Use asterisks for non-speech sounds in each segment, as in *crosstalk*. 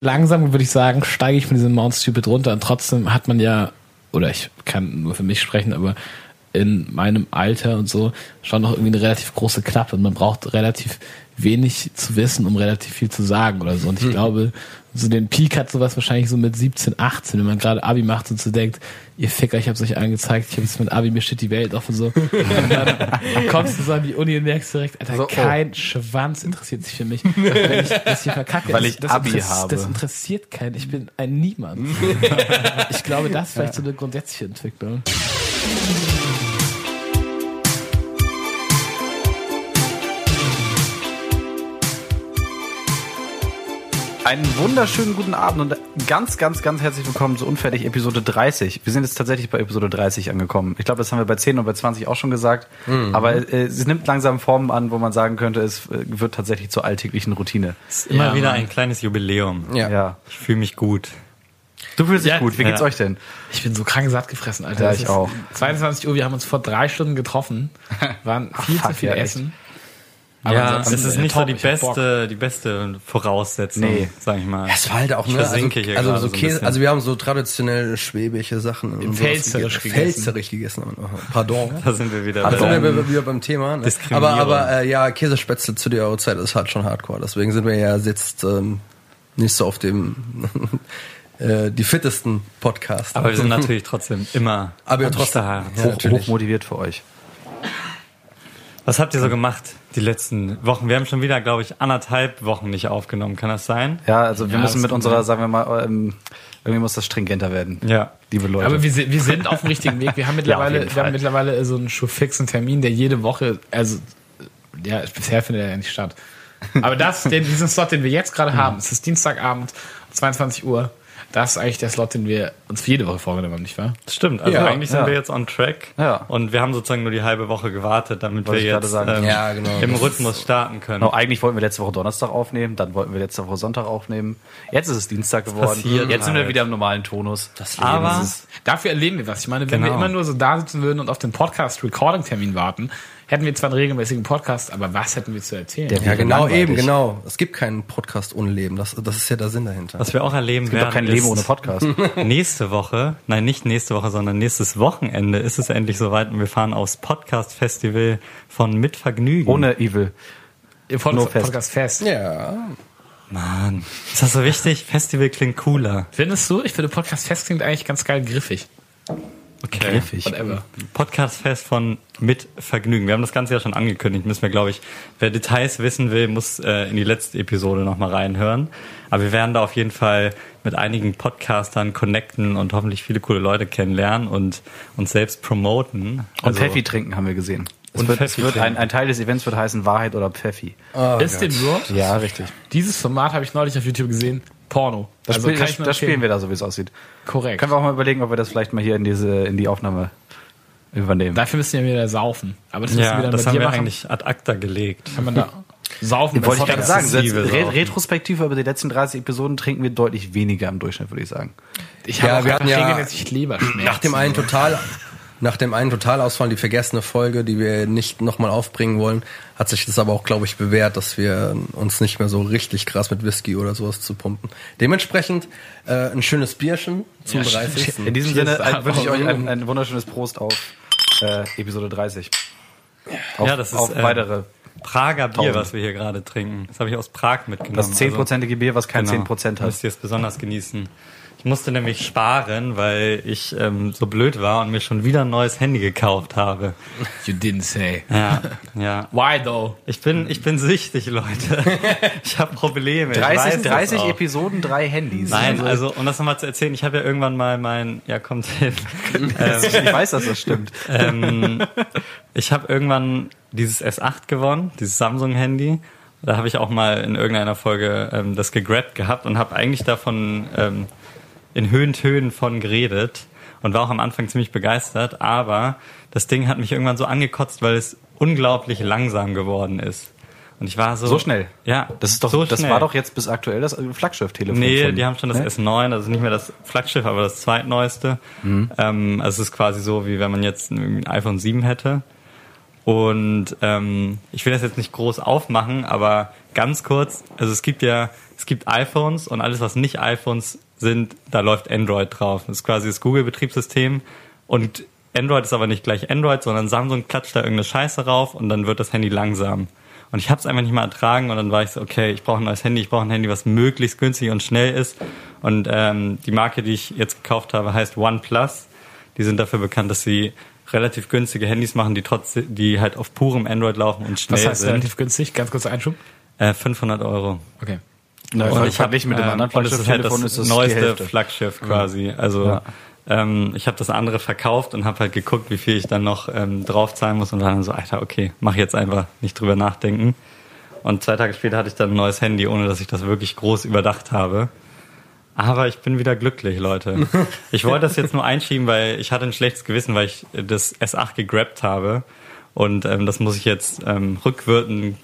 langsam würde ich sagen, steige ich von diesem Mount Stupid runter und trotzdem hat man ja, oder ich kann nur für mich sprechen, aber in meinem Alter und so schon noch irgendwie eine relativ große Klappe und man braucht relativ wenig zu wissen, um relativ viel zu sagen oder so. Und ich hm. glaube, so den Peak hat sowas wahrscheinlich so mit 17, 18, wenn man gerade Abi macht und so denkt, ihr Ficker, ich hab's euch angezeigt, ich jetzt mit Abi, mir steht die Welt auf und so. *laughs* Und dann kommst du so an die Uni und merkst direkt, Alter, so, oh. kein Schwanz interessiert sich für mich. Wenn ich *laughs* das hier verkacke, Weil ich das, Abi habe. Das interessiert keinen, ich bin ein Niemand. *laughs* ich glaube, das ist vielleicht so eine grundsätzliche Entwicklung. Einen wunderschönen guten Abend und ganz, ganz, ganz herzlich willkommen zu Unfertig Episode 30. Wir sind jetzt tatsächlich bei Episode 30 angekommen. Ich glaube, das haben wir bei 10 und bei 20 auch schon gesagt. Mhm. Aber äh, es nimmt langsam Formen an, wo man sagen könnte, es äh, wird tatsächlich zur alltäglichen Routine. Es ist immer ja, wieder ein kleines Jubiläum. Ja. ja. Ich fühle mich gut. Du fühlst dich ja, gut. Wie geht's ja. euch denn? Ich bin so krank satt gefressen, Alter. Ja, ich auch. 22 Uhr, wir haben uns vor drei Stunden getroffen, *laughs* waren viel Ach, zu viel essen. Echt. Aber ja, es ist nicht top, so die beste, die beste Voraussetzung, nee. sag ich mal. Es war halt auch, ne, also, also, so Käse, also wir haben so traditionell schwäbische Sachen. Im Pfälzerisch gegessen. Pfälzerisch gegessen. Pardon. *laughs* Da sind wir wieder, da sind wir wieder beim Thema. Ne? Aber, aber äh, ja, Käsespätzle zu der Uhrzeit ist halt schon hardcore. Deswegen sind wir ja jetzt ähm, nicht so auf dem *laughs* äh, die fittesten Podcasts. Aber wir sind natürlich trotzdem immer aber trotzdem hoch motiviert für euch. Was habt ihr so gemacht die letzten Wochen? Wir haben schon wieder, glaube ich, anderthalb Wochen nicht aufgenommen. Kann das sein? Ja, also wir ja, müssen mit unserer, sagen wir mal, ähm, irgendwie muss das stringenter werden. Ja. Liebe Leute. Aber wir, wir sind auf dem richtigen Weg. Wir haben *laughs* mittlerweile, ja, wir haben mittlerweile so einen fixen Termin, der jede Woche, also, ja, bisher findet er ja nicht statt. Aber das, den, diesen Slot, den wir jetzt gerade haben, *laughs* es ist Dienstagabend, 22 Uhr. Das ist eigentlich der Slot, den wir uns für jede Woche vorgenommen haben, nicht wahr? Das stimmt. Also ja, eigentlich ja. sind wir jetzt on track. Ja. Und wir haben sozusagen nur die halbe Woche gewartet, damit Wollte wir jetzt ähm, ja, genau. im Rhythmus starten können. Genau, eigentlich wollten wir letzte Woche Donnerstag aufnehmen, dann wollten wir letzte Woche Sonntag aufnehmen. Jetzt ist es Dienstag geworden. Jetzt sind wir wieder im normalen Tonus. Das Leben Aber dafür erleben wir was. Ich meine, wenn genau. wir immer nur so da sitzen würden und auf den Podcast-Recording-Termin warten, hätten wir zwar einen regelmäßigen Podcast, aber was hätten wir zu erzählen? Der ja, genau, eben, genau. Es gibt keinen Podcast ohne Leben. Das, das ist ja der Sinn dahinter. Was wir auch erleben es gibt werden. kein Leben ohne Podcast. *laughs* *laughs* nächste Woche, nein, nicht nächste Woche, sondern nächstes Wochenende ist es endlich soweit und wir fahren aufs Podcast-Festival von Mit Vergnügen. Ohne Evil. Von no Podcast Fest. Ja. Mann, ist das so wichtig? Festival klingt cooler. Findest du? Ich finde Podcast Fest klingt eigentlich ganz geil griffig. Okay. Griffig. Whatever. Podcastfest von Mit Vergnügen. Wir haben das Ganze ja schon angekündigt. Müssen wir, glaube ich, wer Details wissen will, muss äh, in die letzte Episode nochmal reinhören. Aber wir werden da auf jeden Fall mit einigen Podcastern connecten und hoffentlich viele coole Leute kennenlernen und uns selbst promoten. Also, und Pfeffi trinken haben wir gesehen. Es und wird, es wird ein, ein, Teil des Events wird heißen Wahrheit oder Pfeffi. Oh, Ist dem so? Ja, richtig. Dieses Format habe ich neulich auf YouTube gesehen. Porno. Das, also Spiel, das, das spielen wir da so, wie es aussieht. Korrekt. Können wir auch mal überlegen, ob wir das vielleicht mal hier in diese in die Aufnahme übernehmen. Dafür müssen wir wieder saufen. Aber das, ja, wir das haben wir machen. eigentlich ad acta gelegt. Kann man da saufen? Wollte ich gerade sagen. Re retrospektiv über die letzten 30 Episoden trinken wir deutlich weniger im Durchschnitt, würde ich sagen. Ich habe ja, wir hatten ja regelmäßig Leberschmerzen. Nach dem einen total nach dem einen Totalausfall, die vergessene Folge, die wir nicht nochmal aufbringen wollen, hat sich das aber auch, glaube ich, bewährt, dass wir uns nicht mehr so richtig krass mit Whisky oder sowas zu pumpen. Dementsprechend äh, ein schönes Bierchen zum ja, 30. In diesem Sinne äh, wünsche ich euch ein, ein, wunderschönes Prost auf äh, Episode 30. Auf, ja, das ist auf äh, weitere Prager Bier, Tausend. was wir hier gerade trinken. Das habe ich aus Prag mitgenommen. Das 10%ige Bier, was kein genau, 10% hat. Müsst ihr es besonders genießen. Ich musste nämlich sparen, weil ich ähm, so blöd war und mir schon wieder ein neues Handy gekauft habe. You didn't say. Ja, ja. Why though? Ich bin, ich bin süchtig, Leute. *laughs* Ich habe Probleme. 30, 30 Episoden, drei Handys. Nein, also, also um das nochmal zu erzählen, ich habe ja irgendwann mal mein, ja kommt hin. *laughs* ähm, ich weiß, dass das stimmt. Ähm, ich habe irgendwann dieses S8 gewonnen, dieses Samsung-Handy. Da habe ich auch mal in irgendeiner Folge ähm, das gegrabt gehabt und habe eigentlich davon ähm, in Höhentönen von geredet und war auch am Anfang ziemlich begeistert, aber das Ding hat mich irgendwann so angekotzt, weil es unglaublich langsam geworden ist. Und ich war so. So schnell? Ja. Das ist doch, so das war doch jetzt bis aktuell das Flaggschiff-Telefon. Nee, die haben schon das ne? S9, also nicht mehr das Flaggschiff, aber das zweitneueste. Mhm. Ähm, also es ist quasi so, wie wenn man jetzt ein iPhone 7 hätte. Und ähm, ich will das jetzt nicht groß aufmachen, aber ganz kurz, also es gibt ja, es gibt iPhones und alles, was nicht iPhones sind, da läuft Android drauf. Das ist quasi das Google-Betriebssystem und Android ist aber nicht gleich Android, sondern Samsung klatscht da irgendeine Scheiße rauf und dann wird das Handy langsam. Und ich habe es einfach nicht mal ertragen und dann war ich so, okay, ich brauche ein neues Handy, ich brauche ein Handy, was möglichst günstig und schnell ist. Und ähm, die Marke, die ich jetzt gekauft habe, heißt OnePlus. Die sind dafür bekannt, dass sie relativ günstige Handys machen, die trotzdem, die halt auf purem Android laufen und schnell Was heißt sind. relativ günstig? Ganz kurz Einschub. Äh, 500 Euro. Okay. Na, Und ich habe verglichen mit dem anderen und es ist halt das ist das neueste. Flaggschiff quasi. Also Ja. ähm, ich habe das andere verkauft und habe halt geguckt, wie viel ich dann noch ähm, draufzahlen muss und war dann so, Alter, okay, mach jetzt einfach nicht drüber nachdenken. Und zwei Tage später hatte ich dann ein neues Handy, ohne dass ich das wirklich groß überdacht habe. Aber ich bin wieder glücklich, Leute. *laughs* Ich wollte das jetzt nur einschieben, weil ich hatte ein schlechtes Gewissen, weil ich das S8 gegrabt habe. Und ähm, das muss ich jetzt ähm, rückwirkend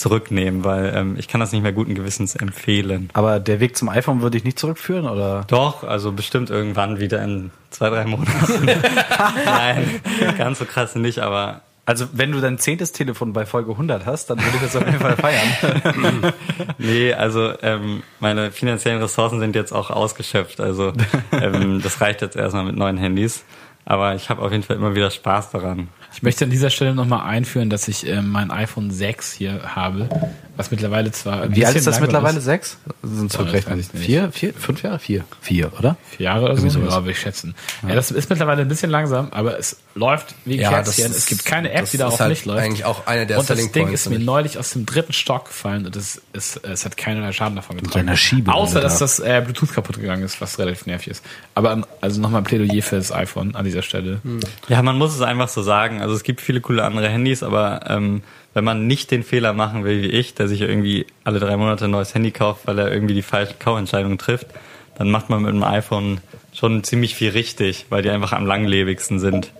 zurücknehmen, weil ähm, ich kann das nicht mehr guten Gewissens empfehlen. Aber der Weg zum iPhone würde ich nicht zurückführen, oder? Doch, also bestimmt irgendwann wieder in zwei, drei Monaten. *laughs* Nein, ganz so krass nicht, aber Also, wenn du dein zehntes Telefon bei Folge 100 hast, dann würde ich das auf jeden Fall feiern. *laughs* nee, also ähm, meine finanziellen Ressourcen sind jetzt auch ausgeschöpft. Also ähm, das reicht jetzt erstmal mit neuen Handys. Aber ich habe auf jeden Fall immer wieder Spaß daran. Ich möchte an dieser Stelle nochmal einführen, dass ich ähm, mein iPhone 6 hier habe, was mittlerweile zwar ein Wie alt bisschen ist das langsam mittlerweile? Ist. Sechs? Sind zurückrechnen. Vier? Vier? Fünf Jahre? Vier. Vier, oder? Vier Jahre oder so, Irgendwie sowas. ja, würde ich schätzen. Ja. das ist mittlerweile ein bisschen langsam, aber es läuft wie Kerzchen. es gibt keine App, das die darauf ist halt nicht läuft. eigentlich auch eine der und das Ding Points, ist mir neulich aus dem dritten Stock gefallen und es, ist, es hat keinerlei Schaden davon getragen. einer Schiebe- Außer, dass da. das äh, Bluetooth kaputt gegangen ist, was relativ nervig ist. Aber also nochmal ein Plädoyer für das iPhone an dieser Stelle. Ja, man muss es einfach so sagen. Also es gibt viele coole andere Handys, aber ähm, wenn man nicht den Fehler machen will wie ich, der sich irgendwie alle drei Monate ein neues Handy kauft, weil er irgendwie die falsche Kaufentscheidung trifft, dann macht man mit dem iPhone schon ziemlich viel richtig, weil die einfach am langlebigsten sind.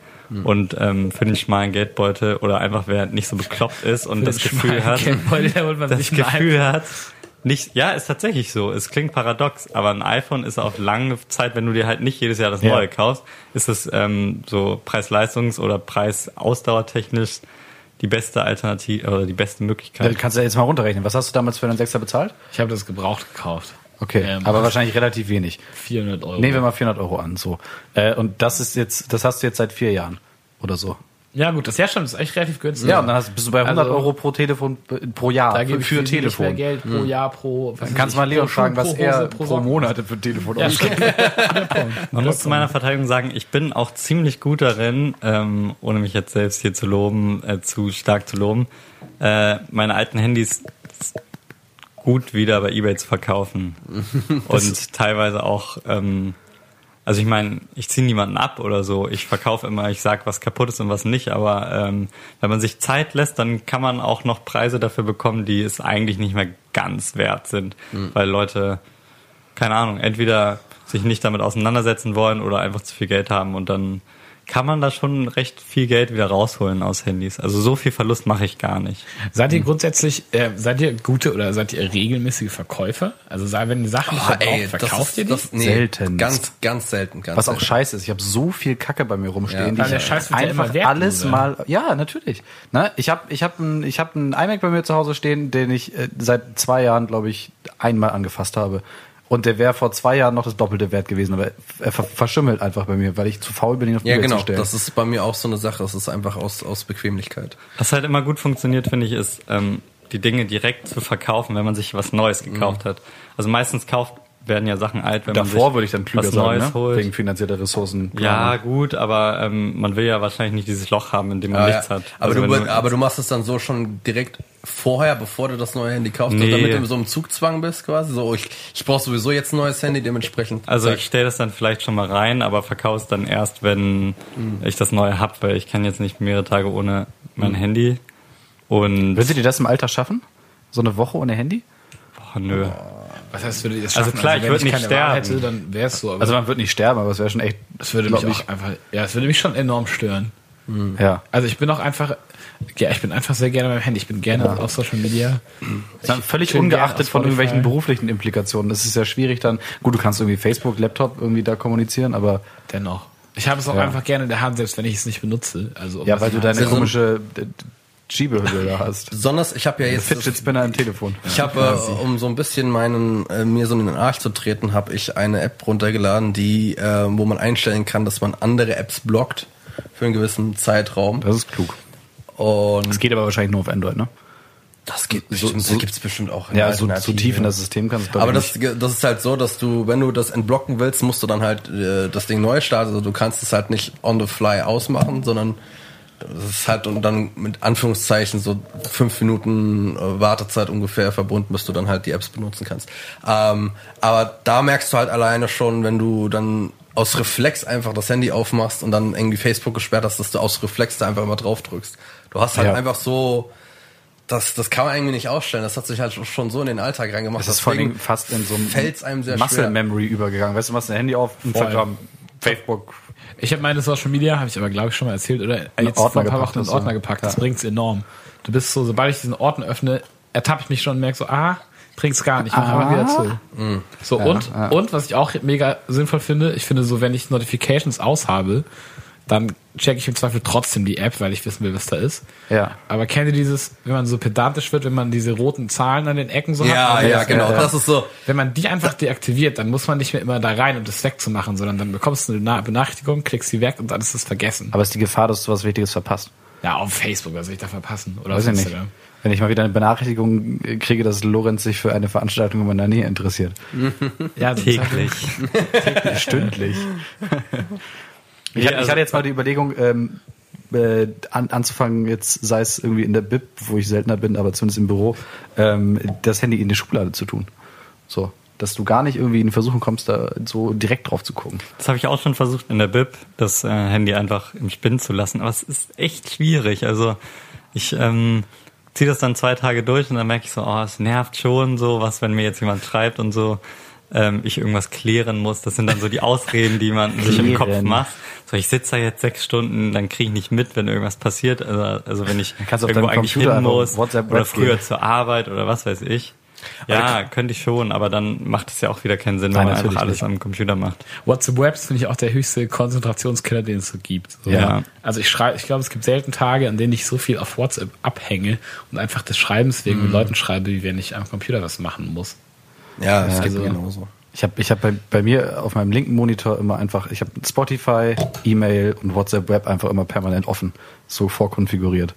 Und ähm, für den schmalen Geldbeutel oder einfach wer nicht so bekloppt ist und das *laughs* Gefühl hat, das Gefühl hat, nicht, ja, ist tatsächlich so. Es klingt paradox, aber ein iPhone ist auf lange Zeit, wenn du dir halt nicht jedes Jahr das Ja. neue kaufst, ist es ähm, so Preis-Leistungs- oder Preis-Ausdauertechnisch die beste Alternative oder die beste Ja, Möglichkeit. kannst du ja jetzt mal runterrechnen. Was hast du damals für einen Sechser bezahlt? Ich habe das gebraucht gekauft. Okay, Ähm, aber wahrscheinlich relativ wenig. 400 Euro. Nehmen wir mal 400 Euro an, so. Äh, und das ist jetzt, das hast du jetzt seit vier Jahren oder so. Ja gut, das ja stimmt, das ist echt relativ günstig. Ja, und dann hast, bist du bei 100 Also- Euro pro Telefon äh, pro Jahr da für, für viel Telefon. mehr Geld pro Jahr, pro... Dann kannst du mal Leon pro fragen, was pro er pro, Socken. Monat für ein Telefon Ja, ausgibt. Man *laughs* muss zu meiner Verteidigung sagen, ich bin auch ziemlich gut darin, ähm, ohne mich jetzt selbst hier zu loben, äh, zu stark zu loben, äh, meine alten Handys gut wieder bei eBay zu verkaufen. *laughs* Und teilweise auch, ähm, also ich meine, ich ziehe niemanden ab oder so. Ich verkaufe immer, ich sag, was kaputt ist und was nicht. Aber ähm, wenn man sich Zeit lässt, dann kann man auch noch Preise dafür bekommen, die es eigentlich nicht mehr ganz wert sind. Weil Leute, keine Ahnung, entweder sich nicht damit auseinandersetzen wollen oder einfach zu viel Geld haben und dann kann man da schon recht viel Geld wieder rausholen aus Handys. Also so viel Verlust mache ich gar nicht. Seid ihr grundsätzlich, äh, seid ihr gute oder seid ihr regelmäßige Verkäufer? Also sei- wenn ihr Sachen Oh, verkauft, ey, das verkauft ist, ihr die? das, nee, Seltenst. Ganz, ganz selten. Ganz Was auch selten. scheiße ist, ich habe so viel Kacke bei mir rumstehen, Ja. die ich der Scheiß wird ja einfach immer wertloser. alles mal. Ja, natürlich. Ne? Ich habe ich hab ein, ich hab ein iMac bei mir zu Hause stehen, den ich äh, seit zwei Jahren, glaube ich, einmal angefasst habe. Und der wäre vor zwei Jahren noch das Doppelte wert gewesen, aber er ver verschimmelt einfach bei mir, weil ich zu faul bin, ihn auf Ja, eBay genau. zu stellen. Das ist bei mir auch so eine Sache. Das ist einfach aus, aus Bequemlichkeit. Was halt immer gut funktioniert, finde ich, ist, ähm, die Dinge direkt zu verkaufen, wenn man sich was Neues gekauft hat. Also meistens kauft, werden ja Sachen alt, wenn man Davor sich würde ich dann klüger was sagen, Neues ne? holt. wegen finanzieller Ressourcen. ja, gut, aber ähm, man will ja wahrscheinlich nicht dieses Loch haben, in dem man Ja, nichts ja. hat. Aber, Also du, aber du machst es dann so schon direkt vorher, bevor du das neue Handy kaufst, Nee. damit du so im Zugzwang bist quasi. So, ich, ich brauche sowieso jetzt ein neues Handy, dementsprechend. Also ich stelle das dann vielleicht schon mal rein, aber verkaufe es dann erst, wenn ich das neue hab, weil ich kann jetzt nicht mehrere Tage ohne mein Handy. Und Würdet ihr das im Alltag schaffen? So eine Woche ohne Handy? boah, nö. Was heißt, würde ihr das Also schaffen? klar, ich wenn würd nicht keine sterben. Hätte, dann wäre es so. Aber Also man wird nicht sterben, aber es wäre schon echt. das würde mich auch einfach, ja, es würde mich schon enorm stören. Ja. Also ich bin auch einfach, ja, ich bin einfach sehr gerne beim Handy. Ich bin gerne auf Social Media. Dann völlig ungeachtet von irgendwelchen beruflichen Implikationen. Das ist ja schwierig dann. Gut, du kannst irgendwie Facebook, Laptop irgendwie da kommunizieren, aber Dennoch. Ich habe es auch einfach gerne in der Hand, selbst wenn ich es nicht benutze. Also, um Ja, weil du deine komische äh, Schiebehülle da hast. Besonders, ich habe ja jetzt Fidget Spinner im Telefon. Ich habe, äh, um so ein bisschen meinen äh, mir so in den Arsch zu treten, habe ich eine App runtergeladen, die, äh, wo man einstellen kann, dass man andere Apps blockt für einen gewissen Zeitraum. Das ist klug. Und Das geht aber wahrscheinlich nur auf Android, ne? das geht so- bestimmt, so- da gibt's bestimmt auch. Ja, so, so tief in das System kannst du Aber das, das ist halt so, dass du, wenn du das entblocken willst, musst du dann halt äh, das Ding neu starten. Also du kannst es halt nicht on the fly ausmachen, sondern das ist halt und dann mit Anführungszeichen so fünf Minuten äh, Wartezeit ungefähr verbunden, bis du dann halt die Apps benutzen kannst. Ähm, aber da merkst du halt alleine schon, wenn du dann aus Reflex einfach das Handy aufmachst und dann irgendwie Facebook gesperrt hast, dass du aus Reflex da einfach immer drauf drückst. Du hast halt Ja. einfach so, das, das kann man irgendwie nicht ausstellen. Das hat sich halt schon so in den Alltag reingemacht. Das ist vor allem fast in so einem fällt's einem sehr Muscle schwer. Memory übergegangen. Weißt du, machst dein Handy auf, Instagram, Facebook. Ich habe meine Social Media, habe ich aber glaube ich schon mal erzählt, oder jetzt Ordner vor ein paar gepackt Wochen in Ordner gepackt. Das Ja. bringt's enorm. Du bist so, sobald ich diesen Ordner öffne, ertappe ich mich schon und merke so, ah, bringt's gar nicht, mach einfach wieder zu. So und ja. und was ich auch mega sinnvoll finde, ich finde so, wenn ich Notifications aus habe, dann checke ich im Zweifel trotzdem die App, weil ich wissen will, was da ist. Ja. Aber kennt ihr dieses, wenn man so pedantisch wird, wenn man diese roten Zahlen an den Ecken so Ja, hat? ja, Das- genau. Das ist so. Wenn man die einfach deaktiviert, dann muss man nicht mehr immer da rein, um das wegzumachen, sondern dann bekommst du eine Na- Benachrichtigung, klickst sie weg und dann ist es vergessen. Aber es ist die Gefahr, dass du was Wichtiges verpasst. Ja, auf Facebook, was soll ich da verpassen? Oder Weiß auf ich nicht. Wenn ich mal wieder eine Benachrichtigung kriege, dass Lorenz sich für eine Veranstaltung in meiner Nähe interessiert. Ja, halt- Täglich. *laughs* Stündlich. *laughs* Ich, hatte, ich hatte jetzt mal die Überlegung, ähm, äh, an, anzufangen, jetzt sei es irgendwie in der Bib, wo ich seltener bin, aber zumindest im Büro, ähm, das Handy in die Schublade zu tun. So. Dass du gar nicht irgendwie in Versuchung kommst, da so direkt drauf zu gucken. Das habe ich auch schon versucht in der Bib, das äh, Handy einfach im Spinn zu lassen. Aber es ist echt schwierig. Also ich ähm, ziehe das dann zwei Tage durch und dann merke ich so, oh, es nervt schon so, was, wenn mir jetzt jemand schreibt und so, ähm, ich irgendwas klären muss. Das sind dann so die Ausreden, die man sich im Kopf macht. So, ich sitze da jetzt sechs Stunden, dann kriege ich nicht mit, wenn irgendwas passiert. Also, also wenn ich irgendwo eigentlich Computer hin muss WhatsApp oder früher gehen. zur Arbeit oder was weiß ich. Ja, könnte ich schon, aber dann macht es ja auch wieder keinen Sinn, Nein, wenn man einfach alles nicht. am Computer macht. WhatsApp Webs finde ich auch der höchste Konzentrationskiller, den es so gibt. So. Ja. Also ich schreibe, ich glaube, es gibt selten Tage, an denen ich so viel auf WhatsApp abhänge und einfach des Schreibens wegen mit Leuten schreibe, wie wenn ich am Computer was machen muss. Ja, es geht also- genauso. Ich habe ich hab bei, bei mir auf meinem linken Monitor immer einfach, ich habe Spotify, E-Mail und WhatsApp Web einfach immer permanent offen, so vorkonfiguriert.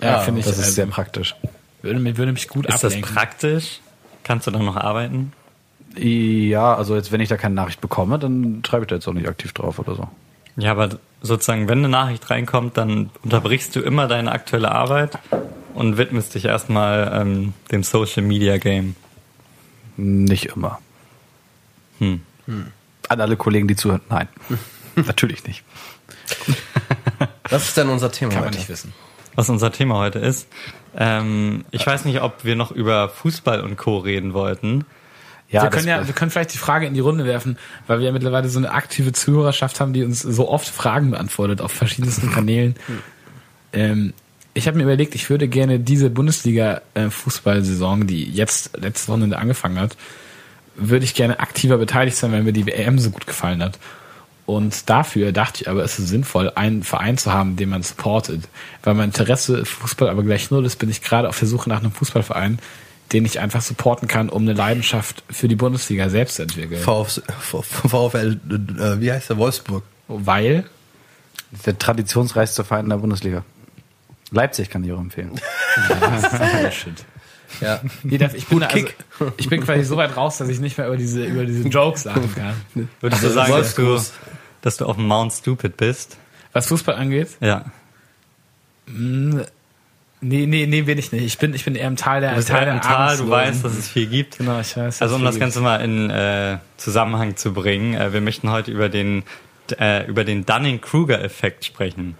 Ja, finde ich. Das ist also, sehr praktisch. würde, mich- würde mich gut Ist das ablenken. praktisch? Kannst du dann noch arbeiten? Ja, also jetzt, wenn ich da keine Nachricht bekomme, dann schreibe ich da jetzt auch nicht aktiv drauf oder so. Ja, aber sozusagen, wenn eine Nachricht reinkommt, dann unterbrichst du immer deine aktuelle Arbeit und widmest dich erstmal ähm, dem Social Media Game. Nicht immer. Hm. An alle Kollegen, die zuhören, nein. *laughs* Natürlich nicht. Was ist denn unser Thema Kann man heute? nicht wissen. Was unser Thema heute ist. Ähm, ich weiß nicht, ob wir noch über Fußball und Co. reden wollten. Ja, wir, können ja, wir können vielleicht die Frage in die Runde werfen, weil wir ja mittlerweile so eine aktive Zuhörerschaft haben, die uns so oft Fragen beantwortet auf verschiedensten *laughs* Kanälen. Ähm, ich habe mir überlegt, ich würde gerne diese Bundesliga-Fußballsaison, die jetzt letztes Wochenende angefangen hat, würde ich gerne aktiver beteiligt sein, weil mir die WM so gut gefallen hat. Und dafür dachte ich aber, es ist sinnvoll, einen Verein zu haben, den man supportet. Weil mein Interesse Fußball aber gleich null ist, bin ich gerade auf der Suche nach einem Fußballverein, den ich einfach supporten kann, um eine Leidenschaft für die Bundesliga selbst zu entwickeln. VfL, VfL äh, wie heißt der? Wolfsburg. Weil, der traditionsreichste Verein in der Bundesliga. Leipzig kann ich auch empfehlen. *laughs* shit. Ja. Nee, das- ich, bin, also, ich bin quasi so weit raus, dass ich nicht mehr über diese, über diese Jokes sagen kann. Würdest du Also, sagen, dass du, dass du auf dem Mount Stupid bist? Was Fußball angeht, Ja. nee, nee, nee, bin ich nicht. Ich bin, ich bin eher im Tal der, Du bist halt im Tal, du weißt, dass es viel gibt. Genau, ich weiß. Also um das Ganze mal in äh, Zusammenhang zu bringen, äh, wir möchten heute über den äh, über den Dunning-Kruger-Effekt sprechen.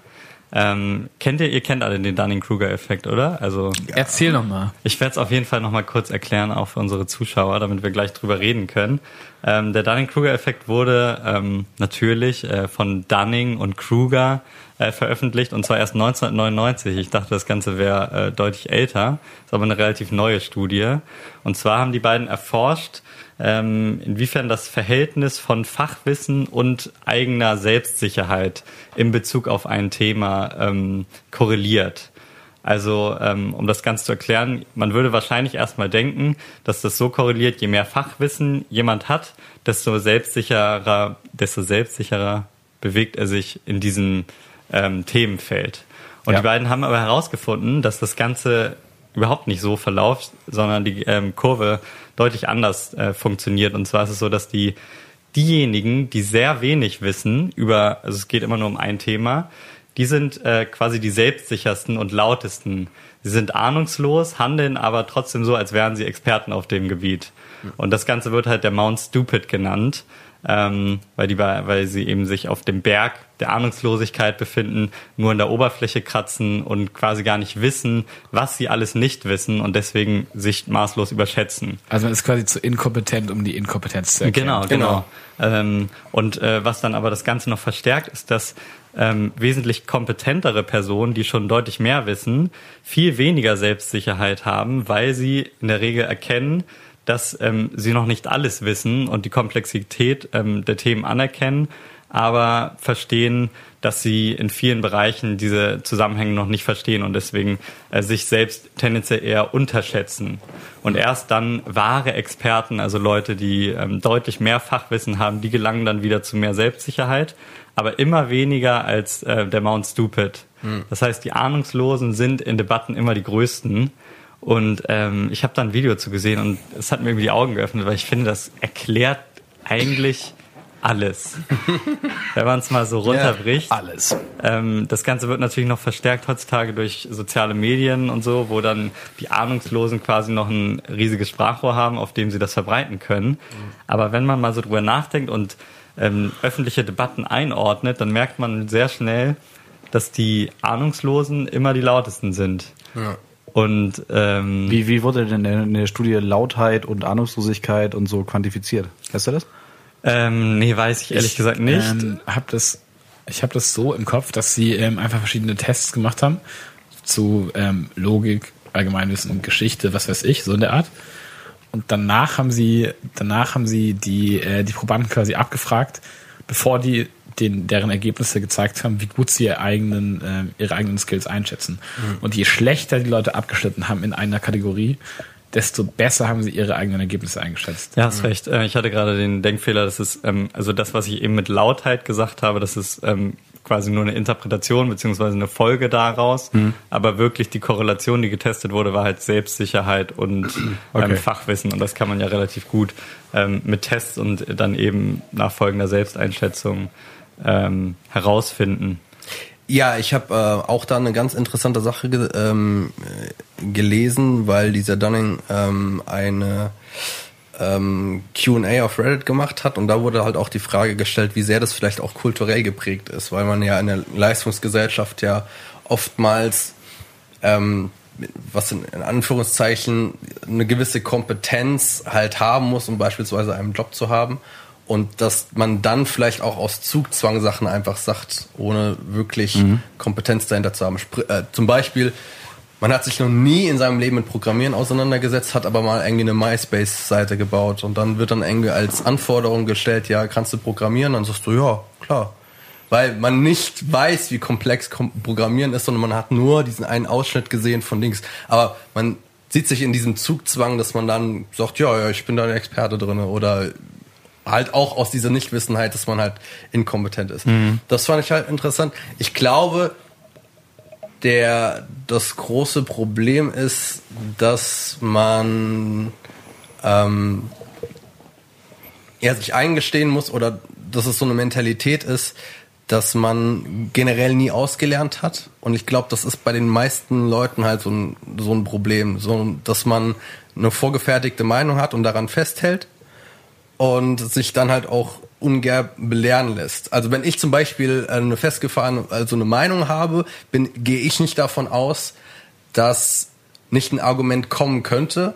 Ähm, kennt ihr, ihr kennt alle den Dunning-Kruger-Effekt, oder? Also gibt. Erzähl noch mal. ich werde es auf jeden Fall noch mal kurz erklären, auch für unsere Zuschauer, damit wir gleich drüber reden können. Ähm, der Dunning-Kruger-Effekt wurde ähm, natürlich äh, von Dunning und Kruger äh, veröffentlicht und zwar erst 1999. Ich dachte, das Ganze wäre äh, deutlich älter. Ist aber eine relativ neue Studie. Und zwar haben die beiden erforscht, ähm, inwiefern das Verhältnis von Fachwissen und eigener Selbstsicherheit in Bezug auf ein Thema ähm, korreliert. Also, ähm, um das Ganze zu erklären, man würde wahrscheinlich erstmal denken, dass das so korreliert, je mehr Fachwissen jemand hat, desto selbstsicherer, desto selbstsicherer bewegt er sich in diesem ähm, Themenfeld. Und Ja. die beiden haben aber herausgefunden, dass das Ganze überhaupt nicht so verläuft, sondern die ähm, Kurve deutlich anders äh, funktioniert. Und zwar ist es so, dass die diejenigen, die sehr wenig wissen über, also es geht immer nur um ein Thema, die sind äh, quasi die selbstsichersten und lautesten. Sie sind ahnungslos, handeln aber trotzdem so, als wären sie Experten auf dem Gebiet. Und das Ganze wird halt der Mount Stupid genannt, ähm, weil, die, weil sie eben sich auf dem Berg der Ahnungslosigkeit befinden, nur in der Oberfläche kratzen und quasi gar nicht wissen, was sie alles nicht wissen und deswegen sich maßlos überschätzen. Also man ist quasi zu inkompetent, um die Inkompetenz zu erkennen. Genau, genau. Ähm, und äh, was dann aber das Ganze noch verstärkt, ist, dass ähm, wesentlich kompetentere Personen, die schon deutlich mehr wissen, viel weniger Selbstsicherheit haben, weil sie in der Regel erkennen, dass ähm, sie noch nicht alles wissen und die Komplexität ähm, der Themen anerkennen, aber verstehen, dass sie in vielen Bereichen diese Zusammenhänge noch nicht verstehen und deswegen äh, sich selbst tendenziell eher unterschätzen. Und erst dann wahre Experten, also Leute, die ähm, deutlich mehr Fachwissen haben, die gelangen dann wieder zu mehr Selbstsicherheit, aber immer weniger als äh, der Mount Stupid. Das heißt, die Ahnungslosen sind in Debatten immer die größten. Und ähm, ich habe da ein Video zu gesehen und es hat mir irgendwie die Augen geöffnet, weil ich finde, das erklärt eigentlich alles. *laughs* Wenn man es mal so runterbricht. Alles. Ähm, das Ganze wird natürlich noch verstärkt heutzutage durch soziale Medien und so, wo dann die Ahnungslosen quasi noch ein riesiges Sprachrohr haben, auf dem sie das verbreiten können. Aber wenn man mal so drüber nachdenkt und ähm, öffentliche Debatten einordnet, dann merkt man sehr schnell, dass die Ahnungslosen immer die lautesten sind. Und ähm, Wie, wie wurde denn in der Studie Lautheit und Ahnungslosigkeit und so quantifiziert? Weißt du das? Ähm, nee, weiß ich ehrlich gesagt nicht. Ähm, hab das, ich habe das so im Kopf, dass sie ähm, einfach verschiedene Tests gemacht haben zu ähm, Logik, Allgemeinwissen, Geschichte, was weiß ich, so in der Art. Und danach haben sie, danach haben sie die, äh, die Probanden quasi abgefragt, bevor die den, deren Ergebnisse gezeigt haben, wie gut sie ihre eigenen, äh, ihre eigenen Skills einschätzen. Und je schlechter die Leute abgeschnitten haben in einer Kategorie, desto besser haben sie ihre eigenen Ergebnisse eingeschätzt. Ja, hast recht. Äh, Ich hatte gerade den Denkfehler, dass es, ähm, also das, was ich eben mit Lautheit gesagt habe, das ist ähm, quasi nur eine Interpretation beziehungsweise eine Folge daraus. Aber wirklich die Korrelation, die getestet wurde, war halt Selbstsicherheit und Okay. ähm, Fachwissen. Und das kann man ja relativ gut mit Tests und dann eben nach folgender Selbsteinschätzung herausfinden. Ja, ich habe äh, auch da eine ganz interessante Sache ge ähm, äh, gelesen, weil dieser Dunning ähm, eine ähm, Q&A auf Reddit gemacht hat und da wurde halt auch die Frage gestellt, wie sehr das vielleicht auch kulturell geprägt ist, weil man ja in der Leistungsgesellschaft ja oftmals ähm, was in, in Anführungszeichen eine gewisse Kompetenz halt haben muss, um beispielsweise einen Job zu haben. Und dass man dann vielleicht auch aus Zugzwang Sachen einfach sagt, ohne wirklich Kompetenz dahinter zu haben. Spr äh, zum Beispiel, man hat sich noch nie in seinem Leben mit Programmieren auseinandergesetzt, hat aber mal irgendwie eine MySpace-Seite gebaut und dann wird dann irgendwie als Anforderung gestellt, ja, kannst du programmieren? Dann sagst du, ja, klar. Weil man nicht weiß, wie komplex Kom Programmieren ist, sondern man hat nur diesen einen Ausschnitt gesehen von Dings. Aber man sieht sich in diesem Zugzwang, dass man dann sagt, ja, ja, ich bin da ein Experte drin oder halt auch aus dieser Nichtwissenheit, dass man halt inkompetent ist. Das fand ich halt interessant. Ich glaube, der das große Problem ist, dass man ähm, ja, sich eingestehen muss oder dass es so eine Mentalität ist, dass man generell nie ausgelernt hat. Und ich glaube, das ist bei den meisten Leuten halt so ein, so ein Problem, so, dass man eine vorgefertigte Meinung hat und daran festhält und sich dann halt auch ungern belehren lässt. Also wenn ich zum Beispiel eine festgefahrene, also eine Meinung habe, bin, gehe ich nicht davon aus, dass nicht ein Argument kommen könnte,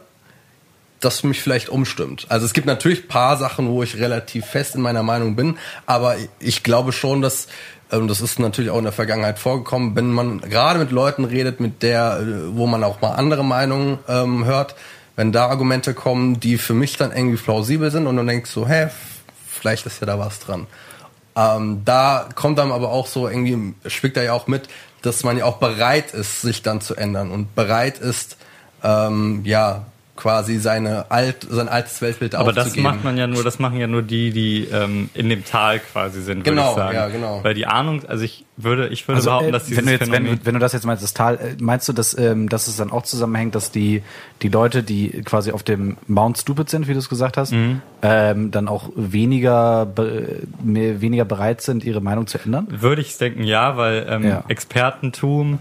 das mich vielleicht umstimmt. Also es gibt natürlich paar Sachen, wo ich relativ fest in meiner Meinung bin, aber ich glaube schon, dass ähm, das ist natürlich auch in der Vergangenheit vorgekommen, wenn man gerade mit Leuten redet, mit der, äh, wo man auch mal andere Meinungen ähm, hört, wenn da Argumente kommen, die für mich dann irgendwie plausibel sind und dann denkst du, hä, vielleicht ist ja da was dran. Ähm, da kommt dann aber auch so irgendwie, schwickt er ja auch mit, dass man ja auch bereit ist, sich dann zu ändern und bereit ist, ähm, ja, quasi seine alt, sein altes Weltbild Aber das aufzugeben. macht man ja nur, das machen ja nur die, die ähm, in dem Tal quasi sind, würde Genau, ich sagen. ja, genau. Weil die Ahnung, also ich würde, ich würde Also, behaupten, äh, dass dieses wenn, du jetzt, wenn, Phänomen, du, wenn du das jetzt meinst, das Tal, äh, meinst du, dass, ähm, dass es dann auch zusammenhängt, dass die, die Leute, die quasi auf dem Mount Stupid sind, wie du es gesagt hast, Mhm. ähm, dann auch weniger, be, mehr, weniger bereit sind, ihre Meinung zu ändern? würde ich denken, ja, weil ähm, Ja. Expertentum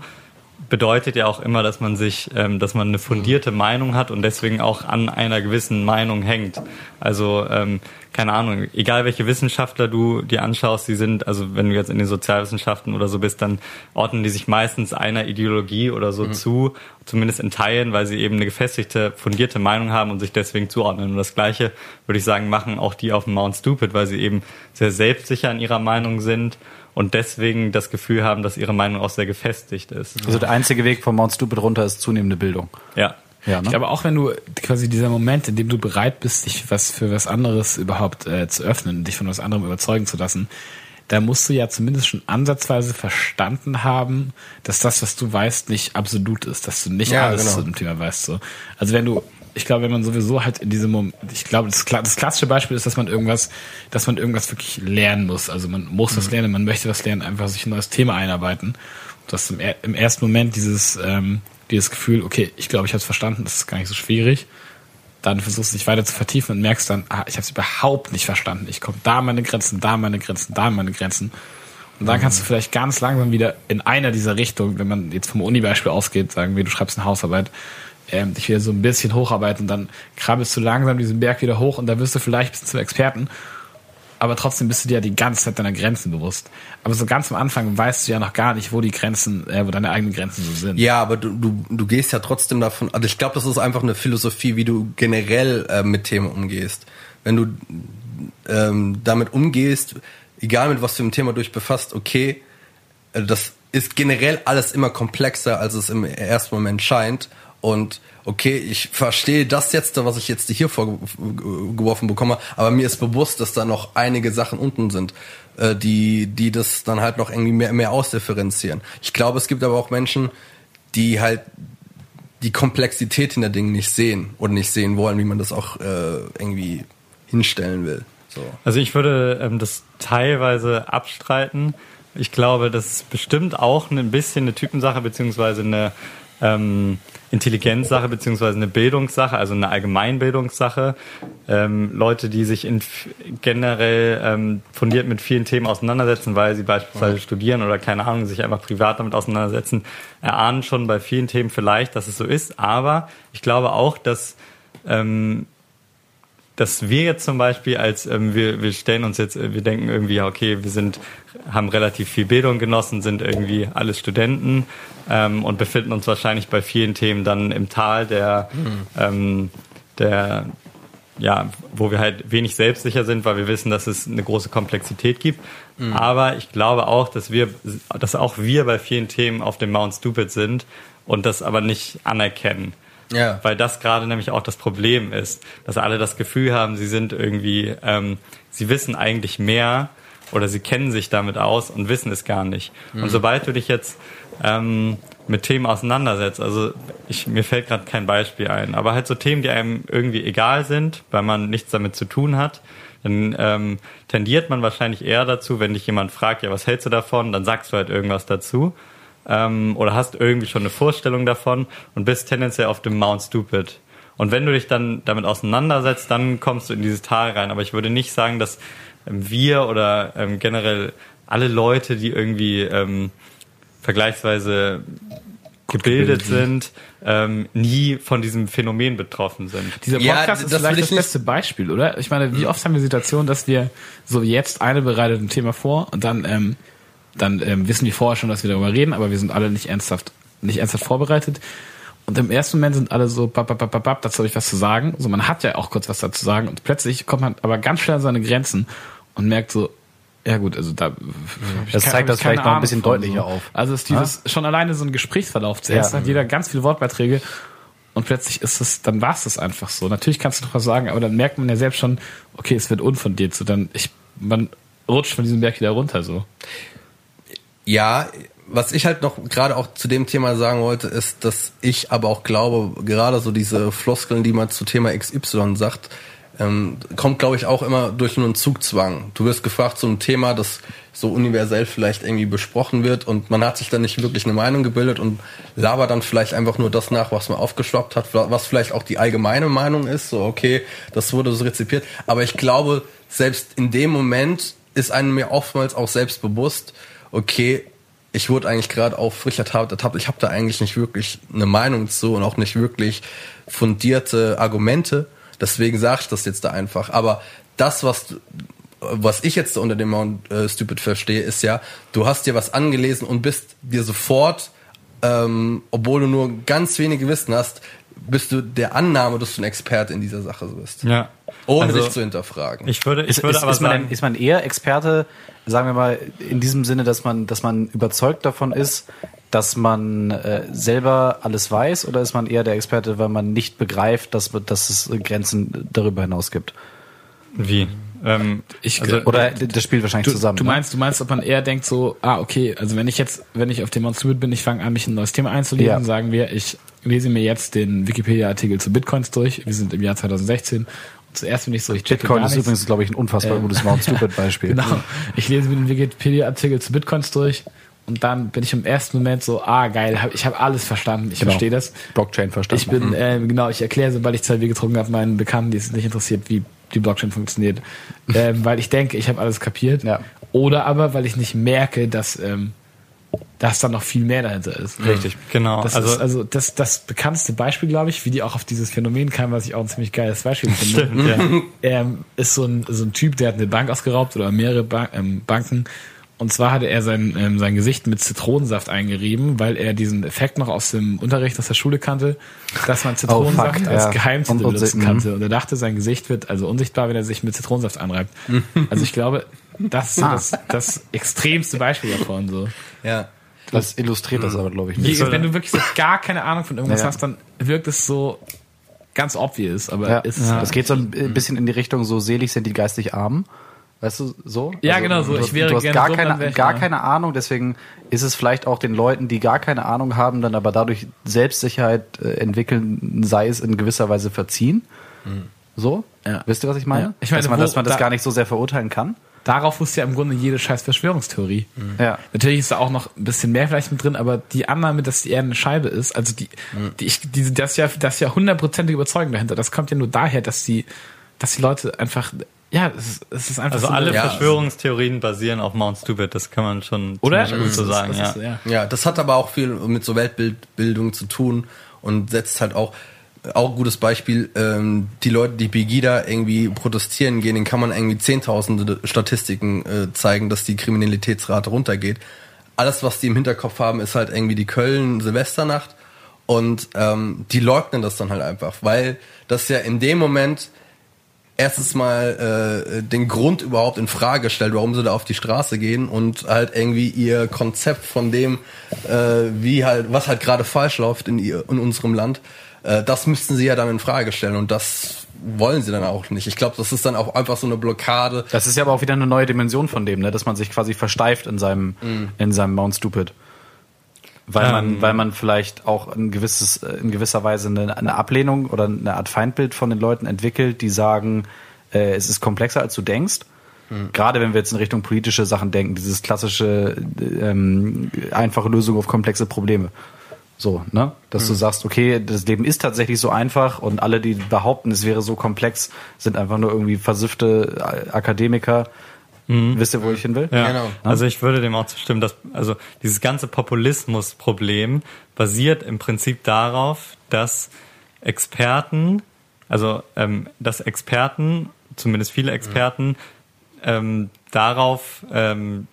bedeutet ja auch immer, dass man sich, ähm, dass man eine fundierte Meinung hat und deswegen auch an einer gewissen Meinung hängt. Also ähm, keine Ahnung, egal welche Wissenschaftler du dir anschaust, die sind, also wenn du jetzt in den Sozialwissenschaften oder so bist, dann ordnen die sich meistens einer Ideologie oder so zu, zumindest in Teilen, weil sie eben eine gefestigte, fundierte Meinung haben und sich deswegen zuordnen. Und das Gleiche, würde ich sagen, machen auch die auf dem Mount Stupid, weil sie eben sehr selbstsicher in ihrer Meinung sind und deswegen das Gefühl haben, dass ihre Meinung auch sehr gefestigt ist. Also der einzige Weg vom Mount Stupid runter ist zunehmende Bildung. Ja. Ja, Ich ne? glaube, auch wenn du quasi dieser Moment, in dem du bereit bist, dich was für was anderes überhaupt äh, zu öffnen, dich von was anderem überzeugen zu lassen, da musst du ja zumindest schon ansatzweise verstanden haben, dass das, was du weißt, nicht absolut ist, dass du nicht Ja, alles genau. zu dem Thema weißt. So. Also wenn du, ich glaube, wenn man sowieso halt in diesem Moment, ich glaube, das, das klassische Beispiel ist, dass man irgendwas, dass man irgendwas wirklich lernen muss. Also man muss Mhm. was lernen, man möchte was lernen, einfach sich in ein neues Thema einarbeiten. Du hast im, im ersten Moment dieses, ähm, dieses Gefühl, okay, ich glaube, ich habe es verstanden, das ist gar nicht so schwierig. Dann versuchst du dich weiter zu vertiefen und merkst dann, ah, ich habe es überhaupt nicht verstanden. Ich komme da an meine Grenzen, da an meine Grenzen, da an meine Grenzen. Und dann kannst du vielleicht ganz langsam wieder in einer dieser Richtungen, wenn man jetzt vom Uni-Beispiel ausgeht, sagen wir, du schreibst eine Hausarbeit, ähm, dich wieder so ein bisschen hocharbeiten und dann krabbelst du langsam diesen Berg wieder hoch und da wirst du vielleicht bisschen zum Experten. Aber trotzdem bist du dir ja die ganze Zeit deiner Grenzen bewusst. Aber so ganz am Anfang weißt du ja noch gar nicht, wo die Grenzen, äh, wo deine eigenen Grenzen so sind. Ja, aber du, du, du gehst ja trotzdem davon, also ich glaube, das ist einfach eine Philosophie, wie du generell äh, mit Themen umgehst. Wenn du ähm, damit umgehst, egal mit was du im Thema durch befasst, okay, äh, das ist generell alles immer komplexer, als es im ersten Moment scheint. Und okay, ich verstehe das jetzt, was ich jetzt hier vorgeworfen bekomme, aber mir ist bewusst, dass da noch einige Sachen unten sind, äh, die, die das dann halt noch irgendwie mehr, mehr ausdifferenzieren. Ich glaube, es gibt aber auch Menschen, die halt die Komplexität hinter Dingen nicht sehen oder nicht sehen wollen, wie man das auch äh, irgendwie hinstellen will. So. Also ich würde ähm, das teilweise abstreiten. Ich glaube, das ist bestimmt auch ein bisschen eine Typensache beziehungsweise eine ähm, Intelligenzsache beziehungsweise eine Bildungssache, also eine Allgemeinbildungssache. Ähm, Leute, die sich in generell ähm, fundiert mit vielen Themen auseinandersetzen, weil sie beispielsweise studieren oder keine Ahnung, sich einfach privat damit auseinandersetzen, erahnen schon bei vielen Themen vielleicht, dass es so ist. Aber ich glaube auch, dass ähm, dass wir jetzt zum Beispiel als ähm, wir, wir stellen uns jetzt, äh, wir denken irgendwie, ja, okay, wir sind, haben relativ viel Bildung genossen, sind irgendwie alles Studenten ähm, und befinden uns wahrscheinlich bei vielen Themen dann im Tal der, ähm, der ja, wo wir halt wenig selbstsicher sind, weil wir wissen, dass es eine große Komplexität gibt. Aber ich glaube auch, dass wir, dass auch wir bei vielen Themen auf dem Mount Stupid sind und das aber nicht anerkennen. Ja. Weil das gerade nämlich auch das Problem ist, dass alle das Gefühl haben, sie sind irgendwie, ähm, sie wissen eigentlich mehr oder sie kennen sich damit aus und wissen es gar nicht. Und sobald du dich jetzt ähm, mit Themen auseinandersetzt, also ich, mir fällt gerade kein Beispiel ein, aber halt so Themen, die einem irgendwie egal sind, weil man nichts damit zu tun hat, dann ähm, tendiert man wahrscheinlich eher dazu, wenn dich jemand fragt, ja, was hältst du davon, dann sagst du halt irgendwas dazu ähm, oder hast irgendwie schon eine Vorstellung davon und bist tendenziell auf dem Mount Stupid. Und wenn du dich dann damit auseinandersetzt, dann kommst du in dieses Tal rein. Aber ich würde nicht sagen, dass ähm, wir oder ähm, generell alle Leute, die irgendwie ähm, vergleichsweise gebildet sind, ähm, nie von diesem Phänomen betroffen sind. Dieser Ja, Podcast das ist vielleicht das beste Beispiel, oder? Ich meine, wie oft haben wir Situationen, dass wir so jetzt eine bereitet ein Thema vor und dann, ähm, dann ähm, wissen wir vorher schon, dass wir darüber reden, aber wir sind alle nicht ernsthaft, nicht ernsthaft vorbereitet. Und im ersten Moment sind alle so, bap, bap, bap, bap, bap, dazu habe ich was zu sagen. So, man hat ja auch kurz was dazu sagen und plötzlich kommt man aber ganz schnell an seine Grenzen und merkt so, ja gut, also da. Das zeigt das vielleicht noch ein bisschen deutlicher auf. Also ist dieses schon alleine so ein Gesprächsverlauf. Zuerst Ja. hat jeder ganz viele Wortbeiträge und plötzlich ist es, dann war es das einfach so. Natürlich kannst du noch was sagen, aber dann merkt man ja selbst schon, okay, es wird unfundiert, so dann, ich, man rutscht von diesem Berg wieder runter, so. Ja, was ich halt noch gerade auch zu dem Thema sagen wollte, ist, dass ich aber auch glaube, gerade so diese Floskeln, die man zu Thema XY sagt, ähm, kommt, glaube ich, auch immer durch einen Zugzwang. Du wirst gefragt zu einem Thema, das so universell vielleicht irgendwie besprochen wird und man hat sich dann nicht wirklich eine Meinung gebildet und labert dann vielleicht einfach nur das nach, was man aufgeschwappt hat, was vielleicht auch die allgemeine Meinung ist. So, okay, das wurde so rezipiert. Aber ich glaube, selbst in dem Moment ist einem mir oftmals auch selbst bewusst, okay, ich wurde eigentlich gerade auf frischer Tat ertappt. Ich habe da eigentlich nicht wirklich eine Meinung zu und auch nicht wirklich fundierte Argumente. Deswegen sage ich das jetzt da einfach. Aber das, was was ich jetzt unter dem Mount äh, Stupid verstehe, ist ja, du hast dir was angelesen und bist dir sofort, ähm, obwohl du nur ganz wenige Wissen hast, bist du der Annahme, dass du ein Experte in dieser Sache bist. Ja. Ohne Also, dich zu hinterfragen. Ich würde, ich Ist, würde ist, aber ist, man, sagen, denn- ist man eher Experte, sagen wir mal, in diesem Sinne, dass man, dass man überzeugt davon ist, dass man äh, selber alles weiß, oder ist man eher der Experte, weil man nicht begreift, dass, dass es Grenzen darüber hinaus gibt? wie? Ähm, Ich, Also, Oder das spielt wahrscheinlich du, zusammen. du ne? meinst, du meinst, ob man eher denkt so, ah, okay, also wenn ich jetzt, wenn ich auf dem Monster bin, ich fange an, mich ein neues Thema einzulesen, Ja. sagen wir, ich lese mir jetzt den Wikipedia-Artikel zu Bitcoins durch. Wir sind im Jahr 2016. Und zuerst bin ich so, ich Bitcoin ist übrigens, glaube ich, ein unfassbar gutes Mount Stupid Beispiel. *laughs* Genau. Ich lese mir den Wikipedia-Artikel zu Bitcoins durch und dann bin ich im ersten Moment so, ah, geil, hab, ich habe alles verstanden, ich Genau. verstehe das. Blockchain verstanden. Ich bin, äh, genau, ich erkläre, sobald ich zwei Bier getrunken habe, meinen Bekannten, die es nicht interessiert, wie die Blockchain funktioniert. *laughs* ähm, weil ich denke, ich habe alles kapiert. Ja. Oder aber, weil ich nicht merke, dass, ähm, dass da noch viel mehr dahinter ist. Richtig. genau. Das also, ist also das, das bekannteste Beispiel, glaube ich, wie die auch auf dieses Phänomen kam, was ich auch ein ziemlich geiles Beispiel finde. stimmt, ja. *laughs* ähm, ist so ein, so ein Typ, der hat eine Bank ausgeraubt oder mehrere ba ähm, Banken. Und zwar hatte er sein, ähm, sein Gesicht mit Zitronensaft eingerieben, weil er diesen Effekt noch aus dem Unterricht aus der Schule kannte, dass man Zitronensaft fuck, als ja. Geheimtitel benutzen mhm. kannte. Und er dachte, sein Gesicht wird also unsichtbar, wenn er sich mit Zitronensaft anreibt. Also ich glaube, das ist so Ah. das, das extremste Beispiel davon. So. ja. Das illustriert das aber, glaube ich, nicht. Je, wenn du wirklich so gar keine Ahnung von irgendwas Ja, ja. hast, dann wirkt es so ganz obvious, aber Ja, ist es das geht so ein bisschen in die Richtung, so selig sind die geistig Armen. Weißt du, so? Also, Ja, genau so. Du Ich hast, wäre du hast gerne gar, dann keine, ich gar ja. keine Ahnung, deswegen ist es vielleicht auch den Leuten, die gar keine Ahnung haben, dann aber dadurch Selbstsicherheit äh, entwickeln, sei es in gewisser Weise verziehen. So? Ja. Wisst ihr, was ich meine? Ja. Ich meine, dass man, wo- dass man das da- gar nicht so sehr verurteilen kann. Darauf fußt ja im Grunde jede scheiß Verschwörungstheorie. Ja. Natürlich ist da auch noch ein bisschen mehr vielleicht mit drin, aber die Annahme, dass die Erde eine Scheibe ist, also die, die ich, diese, das ist ja, das ja hundertprozentige Überzeugung dahinter. Das kommt ja nur daher, dass die, dass die Leute einfach, ja, es ist, es ist einfach also so alle Ja. Verschwörungstheorien basieren auf Mount Stupid, das kann man schon oder? gut so Das ist- sagen, das ja. ist- ja. Ja, das hat aber auch viel mit so Weltbildung zu tun und setzt halt auch auch gutes Beispiel, ähm, die Leute, die Pegida irgendwie protestieren gehen, denen kann man irgendwie zehntausende Statistiken äh, zeigen, dass die Kriminalitätsrate runtergeht. Alles, was die im Hinterkopf haben, ist halt irgendwie die Köln-Silvesternacht und ähm, die leugnen das dann halt einfach, weil das ja in dem Moment erstens mal äh, den Grund überhaupt in Frage stellt, warum sie da auf die Straße gehen und halt irgendwie ihr Konzept von dem, äh, wie halt, was halt gerade falsch läuft in, ihr, in unserem Land, äh, das müssten sie ja dann in Frage stellen und das wollen sie dann auch nicht. Ich glaube, das ist dann auch einfach so eine Blockade. Das ist ja aber auch wieder eine neue Dimension von dem, ne? dass man sich quasi versteift in seinem, in seinem Mount Stupid. Weil man, Ähm. weil man vielleicht auch ein gewisses, äh, in gewisser Weise eine, eine Ablehnung oder eine Art Feindbild von den Leuten entwickelt, die sagen, äh, es ist komplexer als du denkst. Gerade wenn wir jetzt in Richtung politische Sachen denken, dieses klassische ähm, einfache Lösung auf komplexe Probleme. So, ne? Dass du sagst, okay, das Leben ist tatsächlich so einfach und alle, die behaupten, es wäre so komplex, sind einfach nur irgendwie versiffte Akademiker. Wisst ihr, wo ich hin will? Ja, Genau. also ich würde dem auch zustimmen, dass also dieses ganze Populismusproblem basiert im Prinzip darauf, dass Experten, also ähm, dass Experten, zumindest viele Experten, ähm, darauf ähm,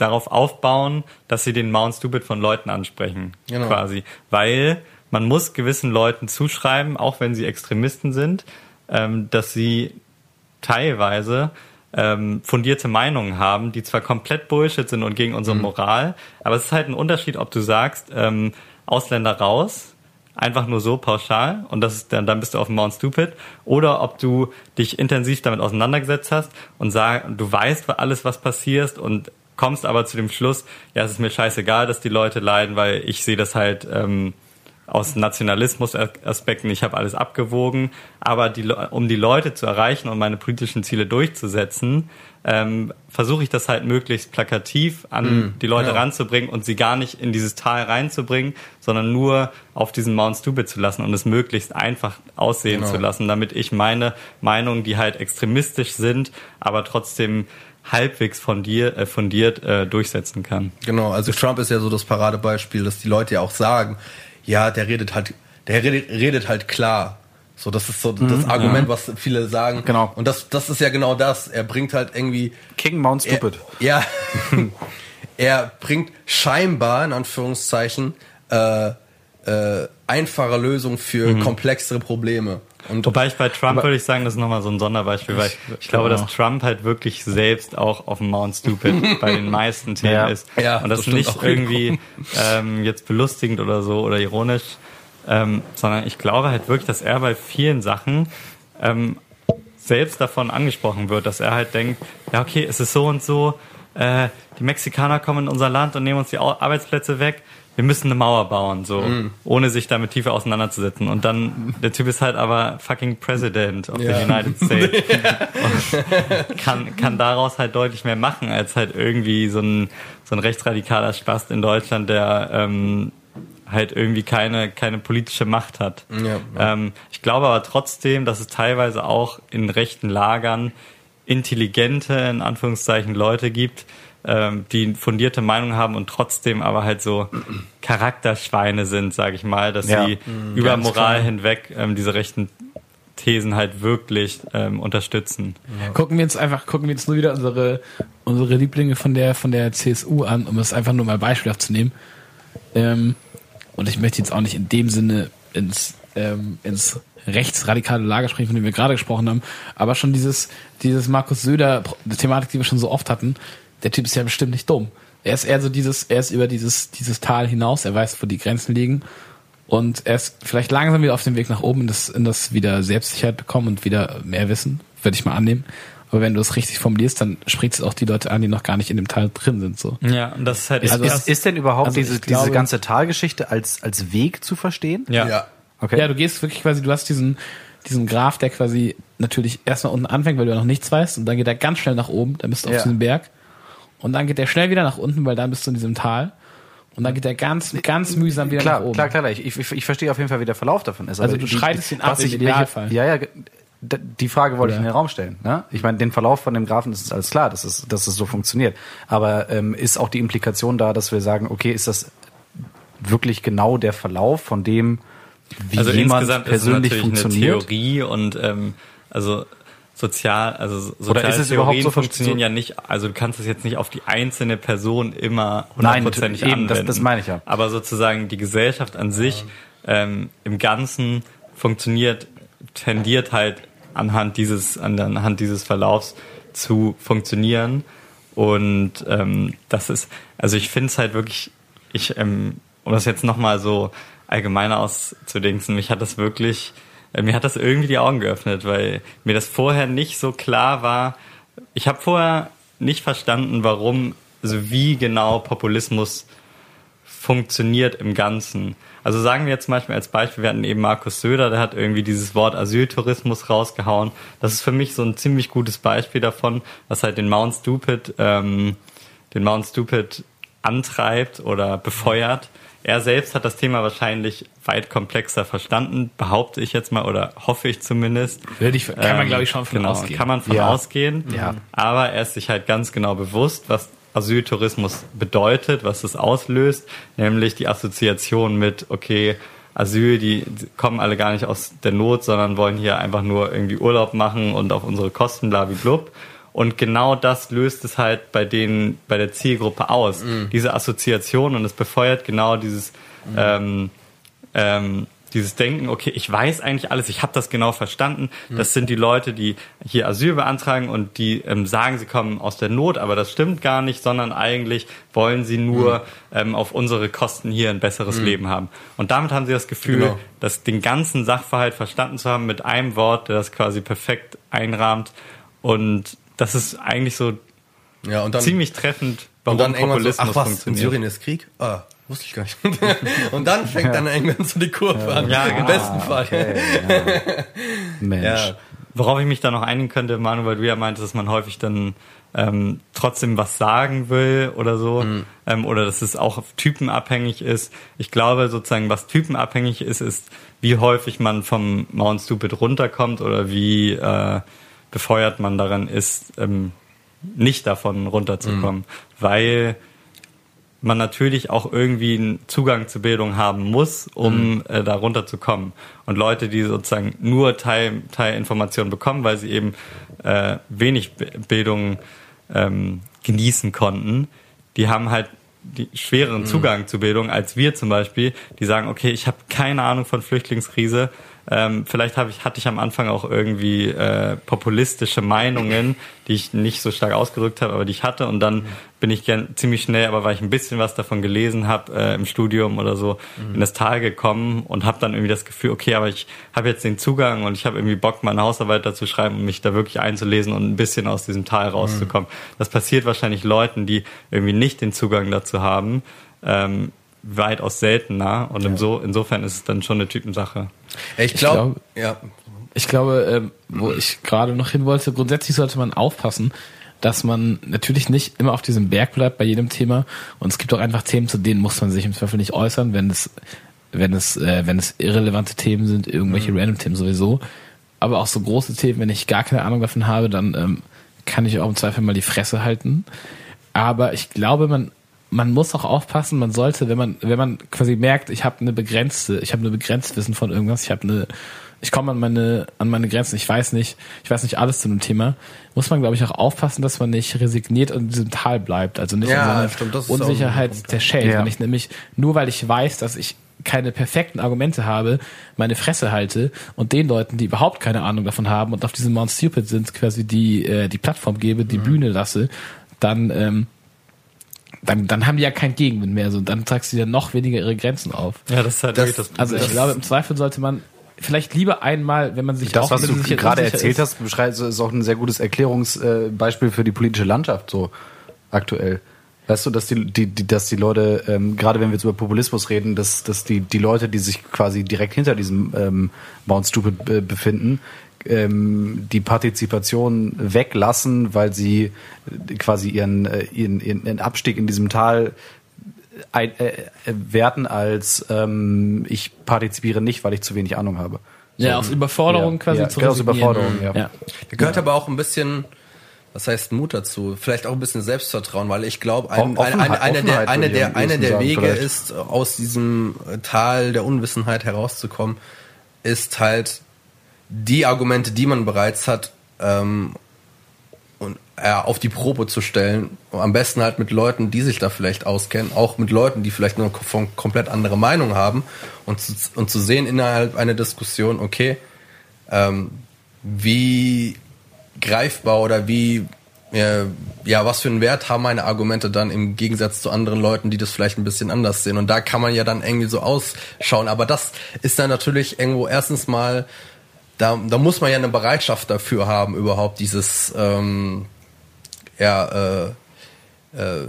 darauf aufbauen, dass sie den Mount Stupid von Leuten ansprechen, Genau. quasi, weil man muss gewissen Leuten zuschreiben, auch wenn sie Extremisten sind, ähm, dass sie teilweise ähm, fundierte Meinungen haben, die zwar komplett Bullshit sind und gegen unsere Moral, aber es ist halt ein Unterschied, ob du sagst, ähm, Ausländer raus, einfach nur so pauschal und das ist dann, dann bist du auf dem Mount Stupid oder ob du dich intensiv damit auseinandergesetzt hast und sag, du weißt alles, was passiert und kommst aber zu dem Schluss, ja, es ist mir scheißegal, dass die Leute leiden, weil ich sehe das halt ähm, aus Nationalismus-Aspekten, ich habe alles abgewogen, aber die, um die Leute zu erreichen und meine politischen Ziele durchzusetzen, ähm, versuche ich das halt möglichst plakativ an mm, die Leute ja. ranzubringen und sie gar nicht in dieses Tal reinzubringen, sondern nur auf diesen Mount Stupid zu lassen und es möglichst einfach aussehen genau. zu lassen, damit ich meine Meinungen, die halt extremistisch sind, aber trotzdem halbwegs fundiert, äh, fundiert äh, durchsetzen kann. Genau, also Trump ist ja so das Paradebeispiel, dass die Leute ja auch sagen, ja, der redet halt, der redet, redet halt klar. So, das ist so das mhm, Argument, ja. was viele sagen. Genau. Und das, das ist ja genau das. Er bringt halt irgendwie. King Mount Stupid. Er, ja. *laughs* er bringt scheinbar, in Anführungszeichen, äh, äh, einfache Lösungen für mhm. komplexere Probleme. Und Wobei ich bei Trump würde ich sagen, das ist nochmal so ein Sonderbeispiel, weil ich, ich glaube, dass Trump halt wirklich selbst auch auf dem Mount Stupid *laughs* bei den meisten Themen ja. ist. Ja, und das, das nicht irgendwie *laughs* ähm, jetzt belustigend oder so oder ironisch, ähm, sondern ich glaube halt wirklich, dass er bei vielen Sachen ähm, selbst davon angesprochen wird, dass er halt denkt, ja okay, es ist so und so, äh, die Mexikaner kommen in unser Land und nehmen uns die Arbeitsplätze weg wir müssen eine Mauer bauen, so, mm. ohne sich damit tiefer auseinanderzusetzen. Und dann, der Typ ist halt aber fucking President of ja. the United *laughs* States. und kann, kann daraus halt deutlich mehr machen, als halt irgendwie so ein, so ein rechtsradikaler Spast in Deutschland, der ähm, halt irgendwie keine, keine politische Macht hat. Ja, ja. Ähm, ich glaube aber trotzdem, dass es teilweise auch in rechten Lagern intelligente, in Anführungszeichen, Leute gibt, ähm, die fundierte Meinung haben und trotzdem aber halt so Charakterschweine sind, sage ich mal, dass ja. sie mhm, über Moral klar. hinweg ähm, diese rechten Thesen halt wirklich ähm, unterstützen. Ja. Gucken wir uns einfach, gucken wir uns nur wieder unsere unsere Lieblinge von der von der CSU an, um es einfach nur mal beispielhaft zu nehmen. Ähm, und ich möchte jetzt auch nicht in dem Sinne ins ähm, ins rechtsradikale Lager sprechen, von dem wir gerade gesprochen haben, aber schon dieses dieses Markus Söder Thematik, die wir schon so oft hatten, der Typ ist ja bestimmt nicht dumm. Er ist eher so dieses, er ist über dieses, dieses Tal hinaus, er weiß, wo die Grenzen liegen. Und er ist vielleicht langsam wieder auf dem Weg nach oben in das, in das wieder Selbstsicherheit bekommen und wieder mehr Wissen, würde ich mal annehmen. Aber wenn du es richtig formulierst, dann spricht es auch die Leute an, die noch gar nicht in dem Tal drin sind. So. Ja, und das ist halt. Ist, also ist, ist denn überhaupt also diese, glaube, diese ganze Talgeschichte als, als Weg zu verstehen? Ja. ja. Okay. Ja, du gehst wirklich quasi, du hast diesen, diesen Graph, der quasi natürlich erstmal unten anfängt, weil du ja noch nichts weißt, und dann geht er ganz schnell nach oben, dann bist du ja. auf diesem Berg. Und dann geht der schnell wieder nach unten, weil dann bist du in diesem Tal. Und dann geht er ganz, ganz mühsam wieder klar, nach oben. Klar, klar, klar. Ich, ich, ich verstehe auf jeden Fall, wie der Verlauf davon ist. Also du schreitest ihn ab im Idealfall. Ja, ja, die Frage wollte Oder? ich in den Raum stellen. Ne? Ich meine, den Verlauf von dem Graphen ist alles klar, dass es, dass es so funktioniert. Aber ähm, ist auch die Implikation da, dass wir sagen, okay, ist das wirklich genau der Verlauf von dem, wie also jemand persönlich ist es funktioniert? Eine Theorie und ähm, also sozial, also soziale Oder ist es Theorien so funktionieren ja nicht, also du kannst es jetzt nicht auf die einzelne Person immer hundertprozentig anwenden. Das, das meine ich ja. Aber sozusagen die Gesellschaft an sich ähm, im Ganzen funktioniert, tendiert halt anhand dieses, anhand dieses Verlaufs zu funktionieren. Und ähm, das ist, also ich finde es halt wirklich, ich, ähm, um das jetzt nochmal so allgemeiner auszudingsen, mich hat das wirklich mir hat das irgendwie die Augen geöffnet, weil mir das vorher nicht so klar war. Ich habe vorher nicht verstanden, warum, also wie genau Populismus funktioniert im Ganzen. Also sagen wir jetzt zum Beispiel als Beispiel, wir hatten eben Markus Söder, der hat irgendwie dieses Wort Asyltourismus rausgehauen. Das ist für mich so ein ziemlich gutes Beispiel davon, was halt den Mount Stupid, ähm, den Mount Stupid antreibt oder befeuert. Er selbst hat das Thema wahrscheinlich weit komplexer verstanden, behaupte ich jetzt mal oder hoffe ich zumindest. Würde ich, kann man, ähm, glaube ich, schon von genau, ausgehen. Kann man von ja. ausgehen. Ja. Aber er ist sich halt ganz genau bewusst, was Asyltourismus bedeutet, was es auslöst, nämlich die Assoziation mit, okay, Asyl, die kommen alle gar nicht aus der Not, sondern wollen hier einfach nur irgendwie Urlaub machen und auf unsere Kosten, blub. Und genau das löst es halt bei denen, bei der Zielgruppe aus. Mhm. Diese Assoziation und es befeuert genau dieses, mhm. ähm, ähm, dieses Denken, okay, ich weiß eigentlich alles, ich habe das genau verstanden. Das sind die Leute, die hier Asyl beantragen und die ähm, sagen, sie kommen aus der Not, aber das stimmt gar nicht, sondern eigentlich wollen sie nur ähm, auf unsere Kosten hier ein besseres Leben haben. Und damit haben sie das Gefühl, Genau. dass den ganzen Sachverhalt verstanden zu haben mit einem Wort, der das quasi perfekt einrahmt. Und das ist eigentlich so Ja, und dann, ziemlich treffend, warum und dann irgendwann so, Populismus ach was, in funktioniert. Syrien ist Krieg? Ah, wusste ich gar nicht. *laughs* und dann fängt dann irgendwann so die Kurve an. Ja, Im genau. besten Fall. *laughs* Mensch. Ja. Worauf ich mich da noch einigen könnte, Manu, weil du ja meintest, dass man häufig dann ähm, trotzdem was sagen will oder so, ähm, oder dass es auch auf Typen abhängig ist. Ich glaube sozusagen, was typenabhängig ist, ist, wie häufig man vom Mount Stupid runterkommt oder wie äh, befeuert man daran ist, ähm, nicht davon runterzukommen, weil man natürlich auch irgendwie einen Zugang zur Bildung haben muss, um äh, da runterzukommen. Und Leute, die sozusagen nur Teil, Teilinformationen bekommen, weil sie eben äh, wenig Bildung ähm, genießen konnten, die haben halt die schwereren Zugang zu Bildung als wir zum Beispiel, die sagen, okay, ich habe keine Ahnung von Flüchtlingskrise, ähm, vielleicht hab ich, hatte ich am Anfang auch irgendwie äh, populistische Meinungen, die ich nicht so stark ausgedrückt habe, aber die ich hatte. Und dann bin ich gern, ziemlich schnell, aber weil ich ein bisschen was davon gelesen habe äh, im Studium oder so, in das Tal gekommen und habe dann irgendwie das Gefühl, okay, aber ich habe jetzt den Zugang und ich habe irgendwie Bock, meine Hausarbeit dazu schreiben und mich da wirklich einzulesen und ein bisschen aus diesem Tal rauszukommen. Das passiert wahrscheinlich Leuten, die irgendwie nicht den Zugang dazu haben. Ähm, weitaus seltener und im so, insofern ist es dann schon eine Typensache. Ja, Ich Ich glaube, ja. Ich glaube, ähm, wo ich gerade noch hin wollte, grundsätzlich sollte man aufpassen, dass man natürlich nicht immer auf diesem Berg bleibt bei jedem Thema. Und es gibt auch einfach Themen, zu denen muss man sich im Zweifel nicht äußern, wenn es, wenn es, äh, wenn es irrelevante Themen sind, irgendwelche random Themen sowieso. Aber auch so große Themen, wenn ich gar keine Ahnung davon habe, dann ähm, kann ich auch im Zweifel mal die Fresse halten. Aber ich glaube, man man muss auch aufpassen, man sollte, wenn man wenn man quasi merkt, ich habe eine begrenzte, ich habe eine begrenzte Wissen von irgendwas, ich habe eine ich komme an meine an meine Grenzen, ich weiß nicht, ich weiß nicht alles zu einem Thema, muss man glaube ich auch aufpassen, dass man nicht resigniert in diesem Tal bleibt, also nicht Ja, in so einer stimmt, das ist auch ein Unsicherheit der Shade, Ja. wenn ich nämlich nur weil ich weiß, dass ich keine perfekten Argumente habe, meine Fresse halte und den Leuten, die überhaupt keine Ahnung davon haben und auf diesem Mount Stupid sind, quasi die äh, die Plattform gebe, Mhm. die Bühne lasse, dann ähm, dann, dann haben die ja keinen Gegenwind mehr. So, dann tragst du dir noch weniger ihre Grenzen auf. Ja, das ist halt Das- wirklich das Also ich Das- glaube, im Zweifel sollte man vielleicht lieber einmal, wenn man sich Das, auch was du gerade erzählt ist, hast, beschreibt, ist auch ein sehr gutes Erklärungsbeispiel für die politische Landschaft so aktuell. Weißt du, dass die, die, die dass die Leute, ähm, gerade wenn wir jetzt über Populismus reden, dass, dass die, die Leute, die sich quasi direkt hinter diesem ähm, Mount Stupid be befinden, ähm, die Partizipation weglassen, weil sie äh, quasi ihren, äh, ihren, ihren Abstieg in diesem Tal ein, äh, äh, werten als ähm, ich partizipiere nicht, weil ich zu wenig Ahnung habe. ja, aus Überforderung Ja, quasi ja, zu genau, aus. Überforderung, ja. ja. Da gehört aber auch ein bisschen, was heißt Mut dazu? Vielleicht auch ein bisschen Selbstvertrauen, weil ich glaube, ein, ein, ein, einer der, ich der, ehesten der sagen, Wege vielleicht. ist, aus diesem Tal der Unwissenheit herauszukommen, ist halt die Argumente, die man bereits hat, ähm, und äh, auf die Probe zu stellen. Am besten halt mit Leuten, die sich da vielleicht auskennen, auch mit Leuten, die vielleicht eine kom komplett andere Meinung haben und zu, und zu sehen innerhalb einer Diskussion, okay, ähm, wie greifbar oder wie äh, ja, was für einen Wert haben meine Argumente dann im Gegensatz zu anderen Leuten, die das vielleicht ein bisschen anders sehen. Und da kann man ja dann irgendwie so ausschauen. Aber das ist dann natürlich irgendwo erstens mal, da, da muss man ja eine Bereitschaft dafür haben, überhaupt dieses, ähm, ja, äh, äh,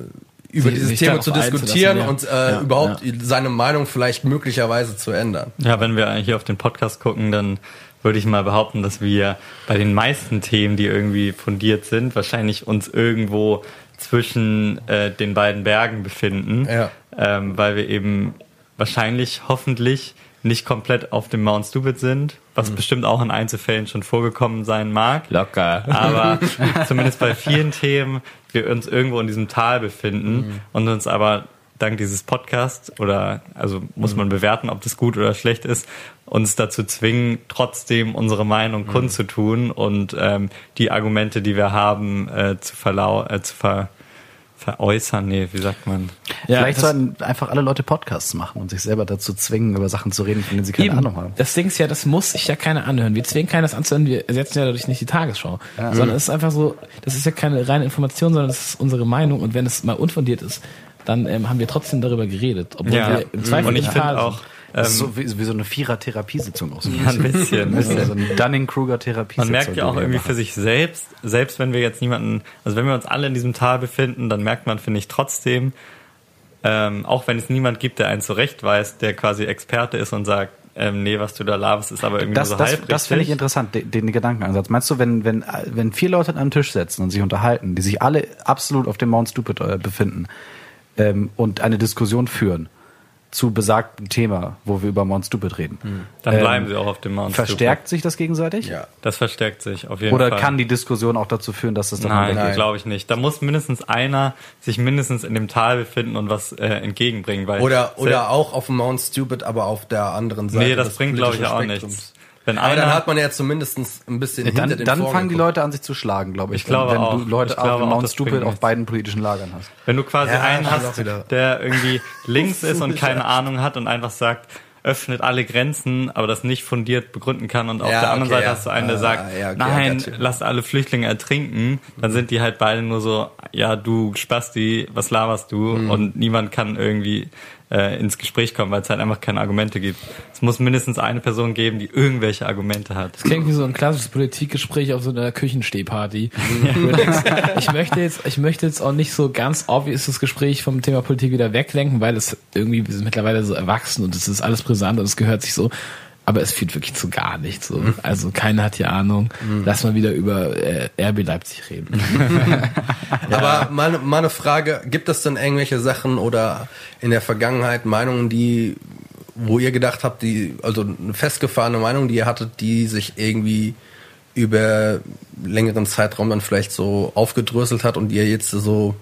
über Sie- dieses Thema zu diskutieren ja. und äh, Ja, überhaupt seine Meinung vielleicht möglicherweise zu ändern. Ja, wenn wir hier auf den Podcast gucken, dann würde ich mal behaupten, dass wir bei den meisten Themen, die irgendwie fundiert sind, wahrscheinlich uns irgendwo zwischen äh, den beiden Bergen befinden, Ja. ähm, weil wir eben wahrscheinlich, hoffentlich nicht komplett auf dem Mount Stupid sind, was bestimmt auch in Einzelfällen schon vorgekommen sein mag. Locker. Aber *laughs* zumindest bei vielen Themen wir uns irgendwo in diesem Tal befinden und uns aber dank dieses Podcasts oder also muss man bewerten, ob das gut oder schlecht ist, uns dazu zwingen, trotzdem unsere Meinung kundzutun und ähm, die Argumente, die wir haben, äh, zu, verlau äh, zu ver veräußern, nee, wie sagt man? Ja, Vielleicht sollten einfach alle Leute Podcasts machen und sich selber dazu zwingen, über Sachen zu reden, von denen sie keine Eben. Ahnung haben. Das Ding ist ja, das muss sich ja keiner anhören. Wir zwingen keiner das anzuhören, wir ersetzen ja dadurch nicht die Tagesschau. Sondern es ist einfach so, das ist ja keine reine Information, sondern das ist unsere Meinung. Und wenn es mal unfundiert ist, dann ähm, haben wir trotzdem darüber geredet. Obwohl Ja, wir im Zweifel und ich finde sind. auch, Das ist ähm, so wie, wie so eine Vierer-Therapiesitzung aus. ja, ein bisschen. ein bisschen. so eine Dunning-Kruger-Therapiesitzung. Man merkt ja auch irgendwie für sich selbst, selbst wenn wir jetzt niemanden, also wenn wir uns alle in diesem Tal befinden, dann merkt man, finde ich, trotzdem, ähm, auch wenn es niemand gibt, der einen zurechtweist, der quasi Experte ist und sagt, ähm, nee, was du da laberst, ist aber irgendwie Das, so das, halb das finde ich interessant, den, den Gedankenansatz. Meinst du, wenn, wenn, wenn vier Leute an einem Tisch sitzen und sich unterhalten, die sich alle absolut auf dem Mount Stupid äh, befinden ähm, und eine Diskussion führen zu besagtem Thema, wo wir über Mount Stupid reden, Dann bleiben ähm, sie auch auf dem Mount verstärkt sich das gegenseitig? Ja. Das verstärkt sich auf jeden Oder Fall. kann die Diskussion auch dazu führen, dass das dann Nein, Nein. glaube ich nicht. Da muss mindestens einer sich mindestens in dem Tal befinden und was äh, entgegenbringen. Weil Oder, oder auch auf dem Mount Stupid, aber auf der anderen Seite. Nee, das bringt, glaube ich, auch Spektrums. nichts. Wenn Aber einer, dann hat man ja zumindest ein bisschen hinter dann, den dann fangen die. Leute an, sich zu schlagen, glaube ich. Ich glaube wenn auch. du Leute Ich auf glaube dem auch, Mount Stupid auf beiden politischen Lagern hast. Wenn du quasi Ja, einen hast, der irgendwie links *laughs* ist und keine Ahnung hat und einfach sagt, öffnet alle Grenzen, aber das nicht fundiert begründen kann und auf Ja, der anderen okay, Seite ja. hast du einen, der Ah, sagt, ja, okay, nein, lasst alle Flüchtlinge ertrinken, dann sind die halt beide nur so, ja, du Spasti, was laberst du? Mhm. Und niemand kann irgendwie äh, ins Gespräch kommen, weil es halt einfach keine Argumente gibt. Es muss mindestens eine Person geben, die irgendwelche Argumente hat. Das klingt wie so ein klassisches Politikgespräch auf so einer Küchenstehparty. Ich möchte jetzt, ich möchte jetzt auch nicht so ganz obvious das Gespräch vom Thema Politik wieder weglenken, weil es irgendwie, wir sind mittlerweile so erwachsen und es ist alles brisant und es gehört sich so. Aber es führt wirklich zu gar nichts. So. Also keiner hat hier Ahnung. Lass mal wieder über äh, RB Leipzig reden. *laughs* Aber mal, mal eine Frage, gibt es denn irgendwelche Sachen oder in der Vergangenheit Meinungen, die, wo ihr gedacht habt, die, also eine festgefahrene Meinung, die ihr hattet, die sich irgendwie über längeren Zeitraum dann vielleicht so aufgedröselt hat und ihr jetzt so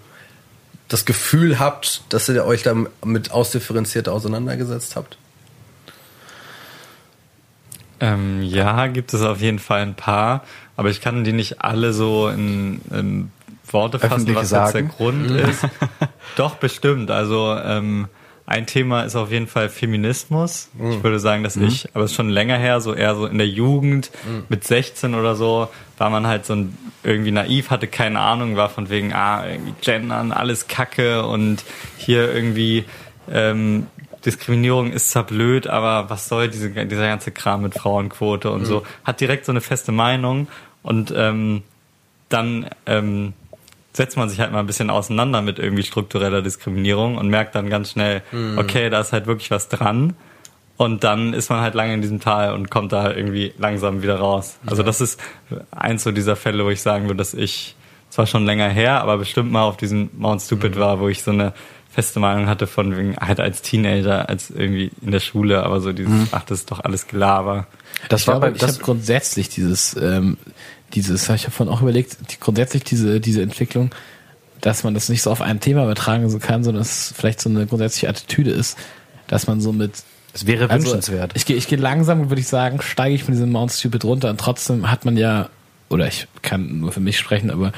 das Gefühl habt, dass ihr euch damit ausdifferenziert auseinandergesetzt habt? Ähm, ja, gibt es auf jeden Fall ein paar, aber ich kann die nicht alle so in, in Worte fassen, Öffentlich was jetzt der. Grund ist. *laughs* Doch, bestimmt. Also ähm, ein Thema ist auf jeden Fall Feminismus. Ich würde sagen, dass ich, aber es ist schon länger her, so eher so in der Jugend, mit 16 oder so, war man halt so ein, irgendwie naiv, hatte keine Ahnung, war von wegen, ah, irgendwie gendern, alles Kacke und hier irgendwie ähm, Diskriminierung ist zwar blöd, aber was soll diese, dieser ganze Kram mit Frauenquote und so. Hat direkt so eine feste Meinung und ähm, dann ähm, setzt man sich halt mal ein bisschen auseinander mit irgendwie struktureller Diskriminierung und merkt dann ganz schnell, okay, da ist halt wirklich was dran. Und dann ist man halt lange in diesem Tal und kommt da halt irgendwie langsam wieder raus. Also das ist eins so dieser Fälle, wo ich sagen würde, dass ich zwar schon länger her, aber bestimmt mal auf diesem Mount Stupid war, wo ich so eine feste Meinung hatte von wegen halt als Teenager, als irgendwie in der Schule, aber so dieses, ach, das ist doch alles Gelaber. Das ich war glaube, bei, ich das, habe grundsätzlich dieses, ähm, dieses, ich habe vorhin auch überlegt, die, grundsätzlich diese, diese Entwicklung, dass man das nicht so auf ein Thema übertragen so kann, sondern es vielleicht so eine grundsätzliche Attitüde ist, dass man so mit es wäre also, wünschenswert. Ich gehe ich geh langsam, würde ich sagen, steige ich von diesem Mount Stupid runter und trotzdem hat man ja, oder ich kann nur für mich sprechen, aber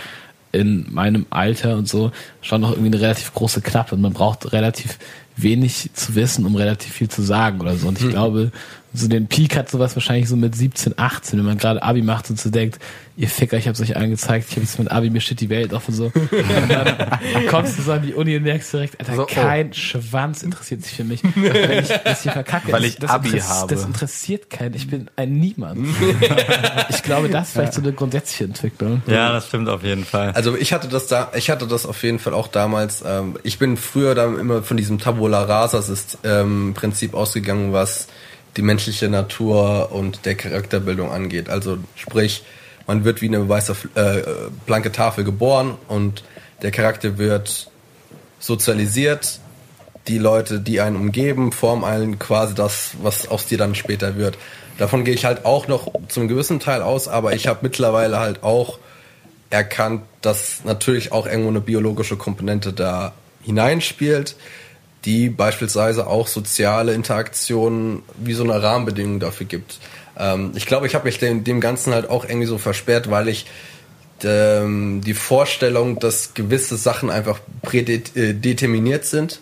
in meinem Alter und so schon noch irgendwie eine relativ große Klappe und man braucht relativ wenig zu wissen, um relativ viel zu sagen oder so. Und ich glaube, so den Peak hat sowas wahrscheinlich so mit 17, 18, wenn man gerade Abi macht und so denkt, ihr Ficker, ich hab's euch allen gezeigt, ich jetzt mit Abi, mir steht die Welt auf und so. *laughs* Und dann kommst du so an die Uni und merkst direkt, Alter, So, oh. kein Schwanz interessiert sich für mich. *laughs* Wenn ich das hier verkacke, Weil das- ich das Abi interess- habe. Das interessiert keinen, ich bin ein Niemand. *laughs* ich glaube, das ist vielleicht so eine grundsätzliche Entwicklung. Ja, das stimmt auf jeden Fall. Also ich hatte das da, ich hatte das auf jeden Fall auch damals. Ähm, ich bin früher dann immer von diesem Tabula Rasa ähm, Prinzip ausgegangen, was die menschliche Natur und der Charakterbildung angeht. Also sprich, man wird wie eine weiße äh, blanke Tafel geboren und der Charakter wird sozialisiert. Die Leute, die einen umgeben, formen einen quasi das, was aus dir dann später wird. Davon gehe ich halt auch noch zum gewissen Teil aus, aber ich habe mittlerweile halt auch erkannt, dass natürlich auch irgendwo eine biologische Komponente da hineinspielt, die beispielsweise auch soziale Interaktionen wie so eine Rahmenbedingung dafür gibt. Ähm, ich glaube, ich habe mich dem, dem Ganzen halt auch irgendwie so versperrt, weil ich ähm, die Vorstellung, dass gewisse Sachen einfach prädeterminiert sind,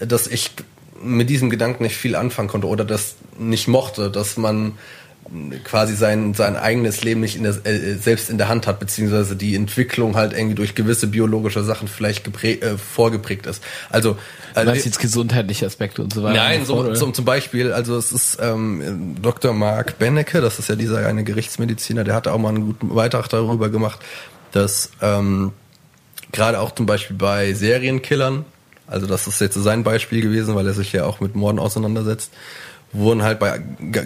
dass ich mit diesem Gedanken nicht viel anfangen konnte oder das nicht mochte, dass man quasi sein, sein eigenes Leben nicht in der, äh, selbst in der Hand hat, beziehungsweise die Entwicklung halt irgendwie durch gewisse biologische Sachen vielleicht geprä äh, vorgeprägt ist. Also äh, meinst jetzt gesundheitliche Aspekte und so weiter? Nein, so, so, zum Beispiel, also es ist ähm, Dr. Mark Bennecke, das ist ja dieser eine Gerichtsmediziner, der hatte auch mal einen guten Beitrag darüber gemacht, dass ähm, gerade auch zum Beispiel bei Serienkillern, also das ist jetzt sein Beispiel gewesen, weil er sich ja auch mit Morden auseinandersetzt, wurden halt bei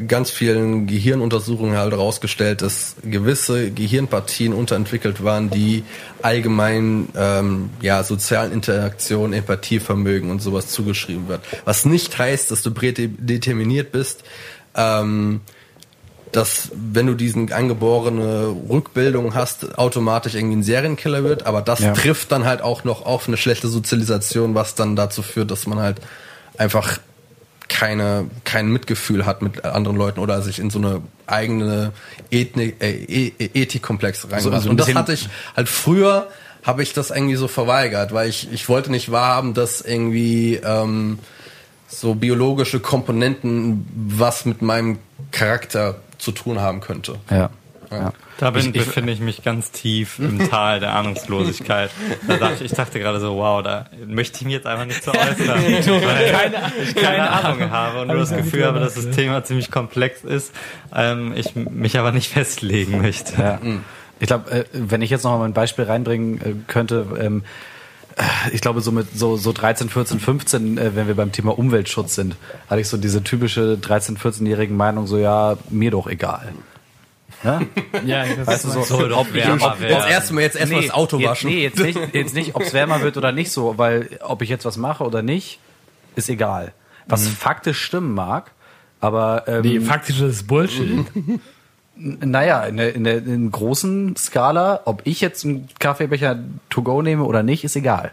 ganz vielen Gehirnuntersuchungen halt herausgestellt, dass gewisse Gehirnpartien unterentwickelt waren, die allgemein ähm, ja sozialen Interaktion, Empathievermögen und sowas zugeschrieben wird. Was nicht heißt, dass du prädeterminiert bist, ähm, dass wenn du diesen angeborene Rückbildung hast, automatisch irgendwie ein Serienkiller wird, aber das ja. trifft dann halt auch noch auf eine schlechte Sozialisation, was dann dazu führt, dass man halt einfach keine, kein Mitgefühl hat mit anderen Leuten oder sich in so eine eigene Ethnik, äh, e, Ethikkomplex reinmacht. Also, also und das hatte ich halt früher, habe ich das irgendwie so verweigert, weil ich, ich wollte nicht wahrhaben, dass irgendwie ähm, so biologische Komponenten was mit meinem Charakter zu tun haben könnte. Ja. ja. Da bin, ich, befinde ich mich ganz tief im *laughs* Tal der Ahnungslosigkeit. Da dachte, ich dachte gerade so, wow, da möchte ich mich jetzt einfach nicht so äußern, *laughs* weil keine, ich keine Ahnung habe und nur das Gefühl habe, dass das Thema ziemlich komplex ist, ähm, ich mich aber nicht *laughs* festlegen möchte. Ja. Ich glaube, äh, wenn ich jetzt noch mal ein Beispiel reinbringen äh, könnte, ähm, äh, ich glaube, so mit so, so 13, 14, 15, äh, wenn wir beim Thema Umweltschutz sind, hatte ich so diese typische 13, 14-jährigen Meinung, so ja, mir doch egal. Ja, *laughs* ja das weißt du, so, ob ich, ob, jetzt erstmal jetzt erstmal nee, das Auto waschen. nee, jetzt nicht, jetzt nicht ob es wärmer wird oder nicht so, weil ob ich jetzt was mache oder nicht, ist egal. Was mhm. faktisch stimmen mag, aber ähm, nee, faktisch ist Bullshit. *laughs* Naja, in der, in der in großen Skala, ob ich jetzt einen Kaffeebecher to go nehme oder nicht, ist egal.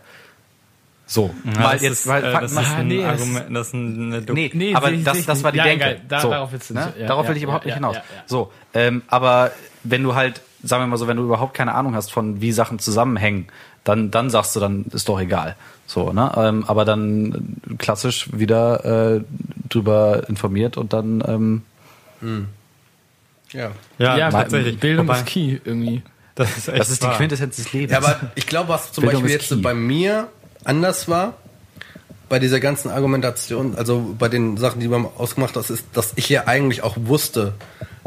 So, ja, weil jetzt, ist, weil, äh, das, ist ein nee, Argument, das ist eine Do nee, nee, aber das, das war die ja, Denke. Da, so, darauf willst du nicht. Ne? Ja, darauf will ich überhaupt nicht hinaus. So, ähm, aber wenn du halt, sagen wir mal so, wenn du überhaupt keine Ahnung hast von wie Sachen zusammenhängen, dann, dann sagst du, dann ist doch egal. So, ne? Ähm, aber dann klassisch wieder äh, drüber informiert und dann ähm, hm. ja. Ja, ja tatsächlich. Bildung Wobei, ist key irgendwie. Das ist, echt das ist die Quintessenz des Lebens. Ja, aber ich glaube, was zum Bildung Beispiel jetzt key. bei mir anders war bei dieser ganzen Argumentation, also bei den Sachen, die man ausgemacht hat, ist, dass ich ja eigentlich auch wusste,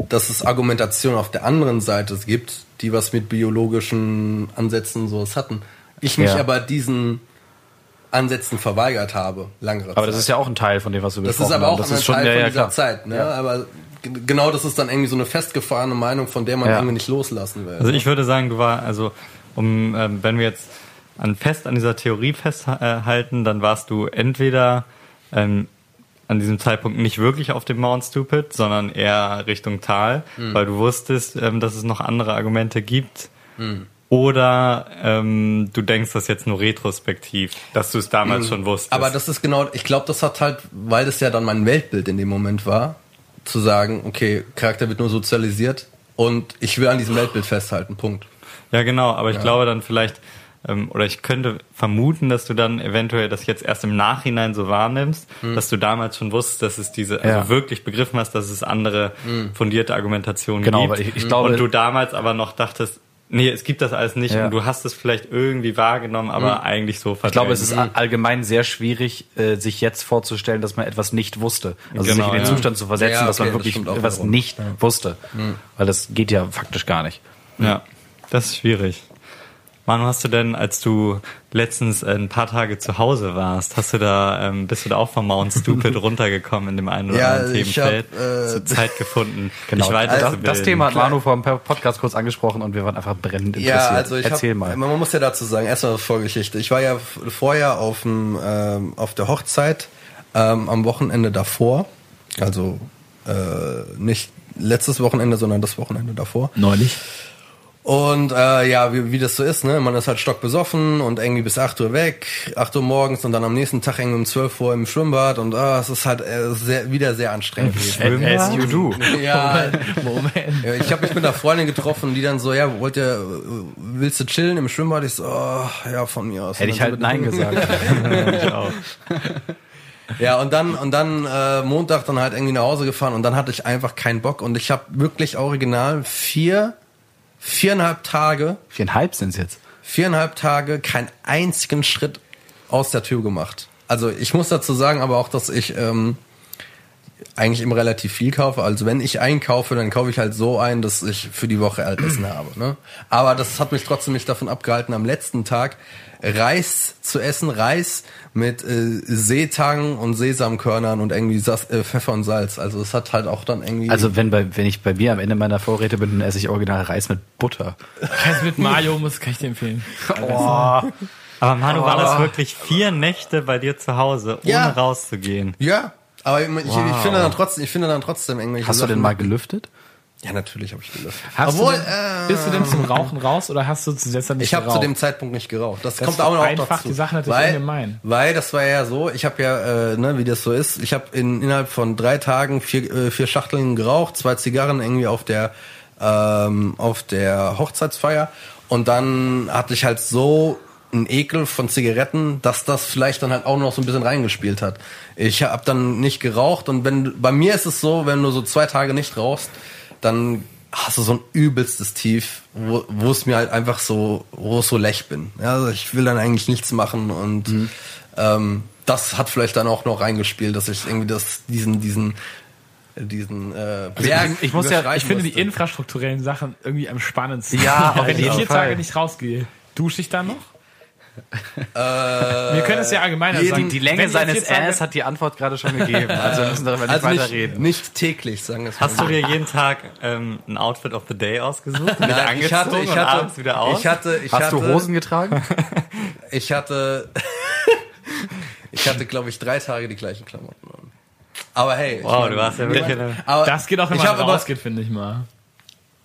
dass es Argumentationen auf der anderen Seite gibt, die was mit biologischen Ansätzen sowas hatten. Ich mich ja. aber diesen Ansätzen verweigert habe, langere Zeit. Aber das ist ja auch ein Teil von dem, was du besprochen hast. Das ist aber auch das ein Teil schon, von ja, dieser klar. Zeit. Ne? Aber genau das ist dann irgendwie so eine festgefahrene Meinung, von der man irgendwie nicht loslassen will. Also ich würde sagen, du war, also um, ähm, wenn wir jetzt an fest an dieser Theorie festhalten, dann warst du entweder ähm, an diesem Zeitpunkt nicht wirklich auf dem Mount Stupid, sondern eher Richtung Tal, mhm. weil du wusstest, ähm, dass es noch andere Argumente gibt. Mhm. Oder ähm, du denkst das jetzt nur retrospektiv, dass du es damals mhm. schon wusstest. Aber das ist genau, ich glaube, das hat halt, weil das ja dann mein Weltbild in dem Moment war, zu sagen, okay, Charakter wird nur sozialisiert und ich will an diesem Weltbild festhalten, Punkt. Ja, genau, aber ich ja. glaube dann vielleicht, ähm, oder ich könnte vermuten, dass du dann eventuell das jetzt erst im Nachhinein so wahrnimmst, mhm. dass du damals schon wusstest, dass es diese, also ja. wirklich begriffen hast, dass es andere mhm. fundierte Argumentationen genau, gibt. Ich, ich glaube, und du damals aber noch dachtest, Nee, es gibt das alles nicht ja. und du hast es vielleicht irgendwie wahrgenommen, aber mhm. eigentlich so verdrängt. Ich glaube, es ist allgemein sehr schwierig, äh, sich jetzt vorzustellen, dass man etwas nicht wusste. Also genau, sich in den ja. Zustand zu versetzen, ja, okay, dass man wirklich das etwas nicht wusste. Mhm. Weil das geht ja faktisch gar nicht. Ja, das ist schwierig. Wann hast du denn, als du letztens ein paar Tage zu Hause warst, hast du da, ähm, bist du da auch vom Mount Stupid *laughs* runtergekommen in dem einen oder anderen ja, Themenfeld? Hab, äh, zur Zeit gefunden, *laughs* genau. Das, das Thema hat Manu vor dem Podcast kurz angesprochen und wir waren einfach brennend interessiert. Ja, also ich Erzähl hab, mal. Man muss ja dazu sagen, erstmal Vorgeschichte. Ich war ja vorher auf, dem, ähm, auf der Hochzeit ähm, am Wochenende davor, also äh, nicht letztes Wochenende, sondern das Wochenende davor. Neulich. Und äh, ja, wie, wie das so ist, ne? Man ist halt stockbesoffen und irgendwie bis 8 Uhr weg, 8 Uhr morgens und dann am nächsten Tag irgendwie um 12 Uhr im Schwimmbad und ah, es ist halt äh, sehr, wieder sehr anstrengend. As you do. *laughs* ja, Moment. ja, ich habe mich mit einer Freundin getroffen, die dann so, ja, wollt ihr, willst du chillen im Schwimmbad? Ich so, oh, ja, von mir aus. Hätte ich halt so Nein gesagt. *laughs* Ich auch. Ja, und dann und dann äh, Montag dann halt irgendwie nach Hause gefahren und dann hatte ich einfach keinen Bock und ich habe wirklich original vier, viereinhalb Tage, Viereinhalb sind es jetzt. viereinhalb Tage keinen einzigen Schritt aus der Tür gemacht. Also ich muss dazu sagen, aber auch, dass ich ähm, eigentlich immer relativ viel kaufe. Also wenn ich einkaufe, dann kaufe ich halt so ein, dass ich für die Woche halt Essen habe. Ne? Aber das hat mich trotzdem nicht davon abgehalten, am letzten Tag Reis zu essen. Reis mit äh, Seetang und Sesamkörnern und irgendwie Sas äh, Pfeffer und Salz. Also es hat halt auch dann irgendwie... Also wenn, bei, wenn ich bei mir am Ende meiner Vorräte bin, dann esse ich original Reis mit Butter. Reis mit Mayo muss, kann ich dir empfehlen. Aber Manu, war das wirklich vier Nächte bei dir zu Hause, ohne Ja. rauszugehen? ja, aber ich, ich, ich finde dann trotzdem, ich finde dann trotzdem irgendwelche Hast du denn Sachen- mal gelüftet? Ja, natürlich habe ich gelüftet. Hast Obwohl, du denn, äh, bist du denn zum Rauchen raus oder hast du zu Zeit nicht Ich habe zu dem Zeitpunkt nicht geraucht. Das, Das kommt auch noch vereinfacht dazu. die Sache natürlich weil, ungemein. Weil das war ja so, ich habe ja, äh, ne, wie das so ist, ich habe in, innerhalb von drei Tagen vier, äh, vier Schachteln geraucht, zwei Zigarren irgendwie auf der ähm, auf der Hochzeitsfeier und dann hatte ich halt so einen Ekel von Zigaretten, dass das vielleicht dann halt auch noch so ein bisschen reingespielt hat. Ich habe dann nicht geraucht und wenn bei mir ist es so, wenn du so zwei Tage nicht rauchst, dann hast du so ein übelstes Tief, wo, wo es mir halt einfach so, wo es so lech bin. Ja, also ich will dann eigentlich nichts machen und ähm, das hat vielleicht dann auch noch reingespielt, dass ich irgendwie das, diesen, diesen, diesen äh, Berg ich muss ja- Ich finde die musste. infrastrukturellen Sachen irgendwie am spannendsten. Ja, *laughs* auf wenn ich vier Fall. Tage nicht rausgehe, dusche ich dann noch? Wir können es ja allgemeiner jeden- sagen. Die Länge seines Ass hat die Antwort gerade schon gegeben. Also wir müssen darüber nicht also weiter nicht, reden. nicht täglich, sagen wir es Hast du dir jeden Tag ähm, ein Outfit of the Day ausgesucht? Wieder Nein, ich hatte, ich hatte, wieder aus? ich hatte, ich Hast hatte, du Hosen getragen? *laughs* Ich hatte, *laughs* ich hatte, glaube ich, drei Tage die gleichen Klamotten an. Aber hey, wow, mein- du hast ja wirklich eine... aber Das geht auch, aber- rausgeht, finde ich mal.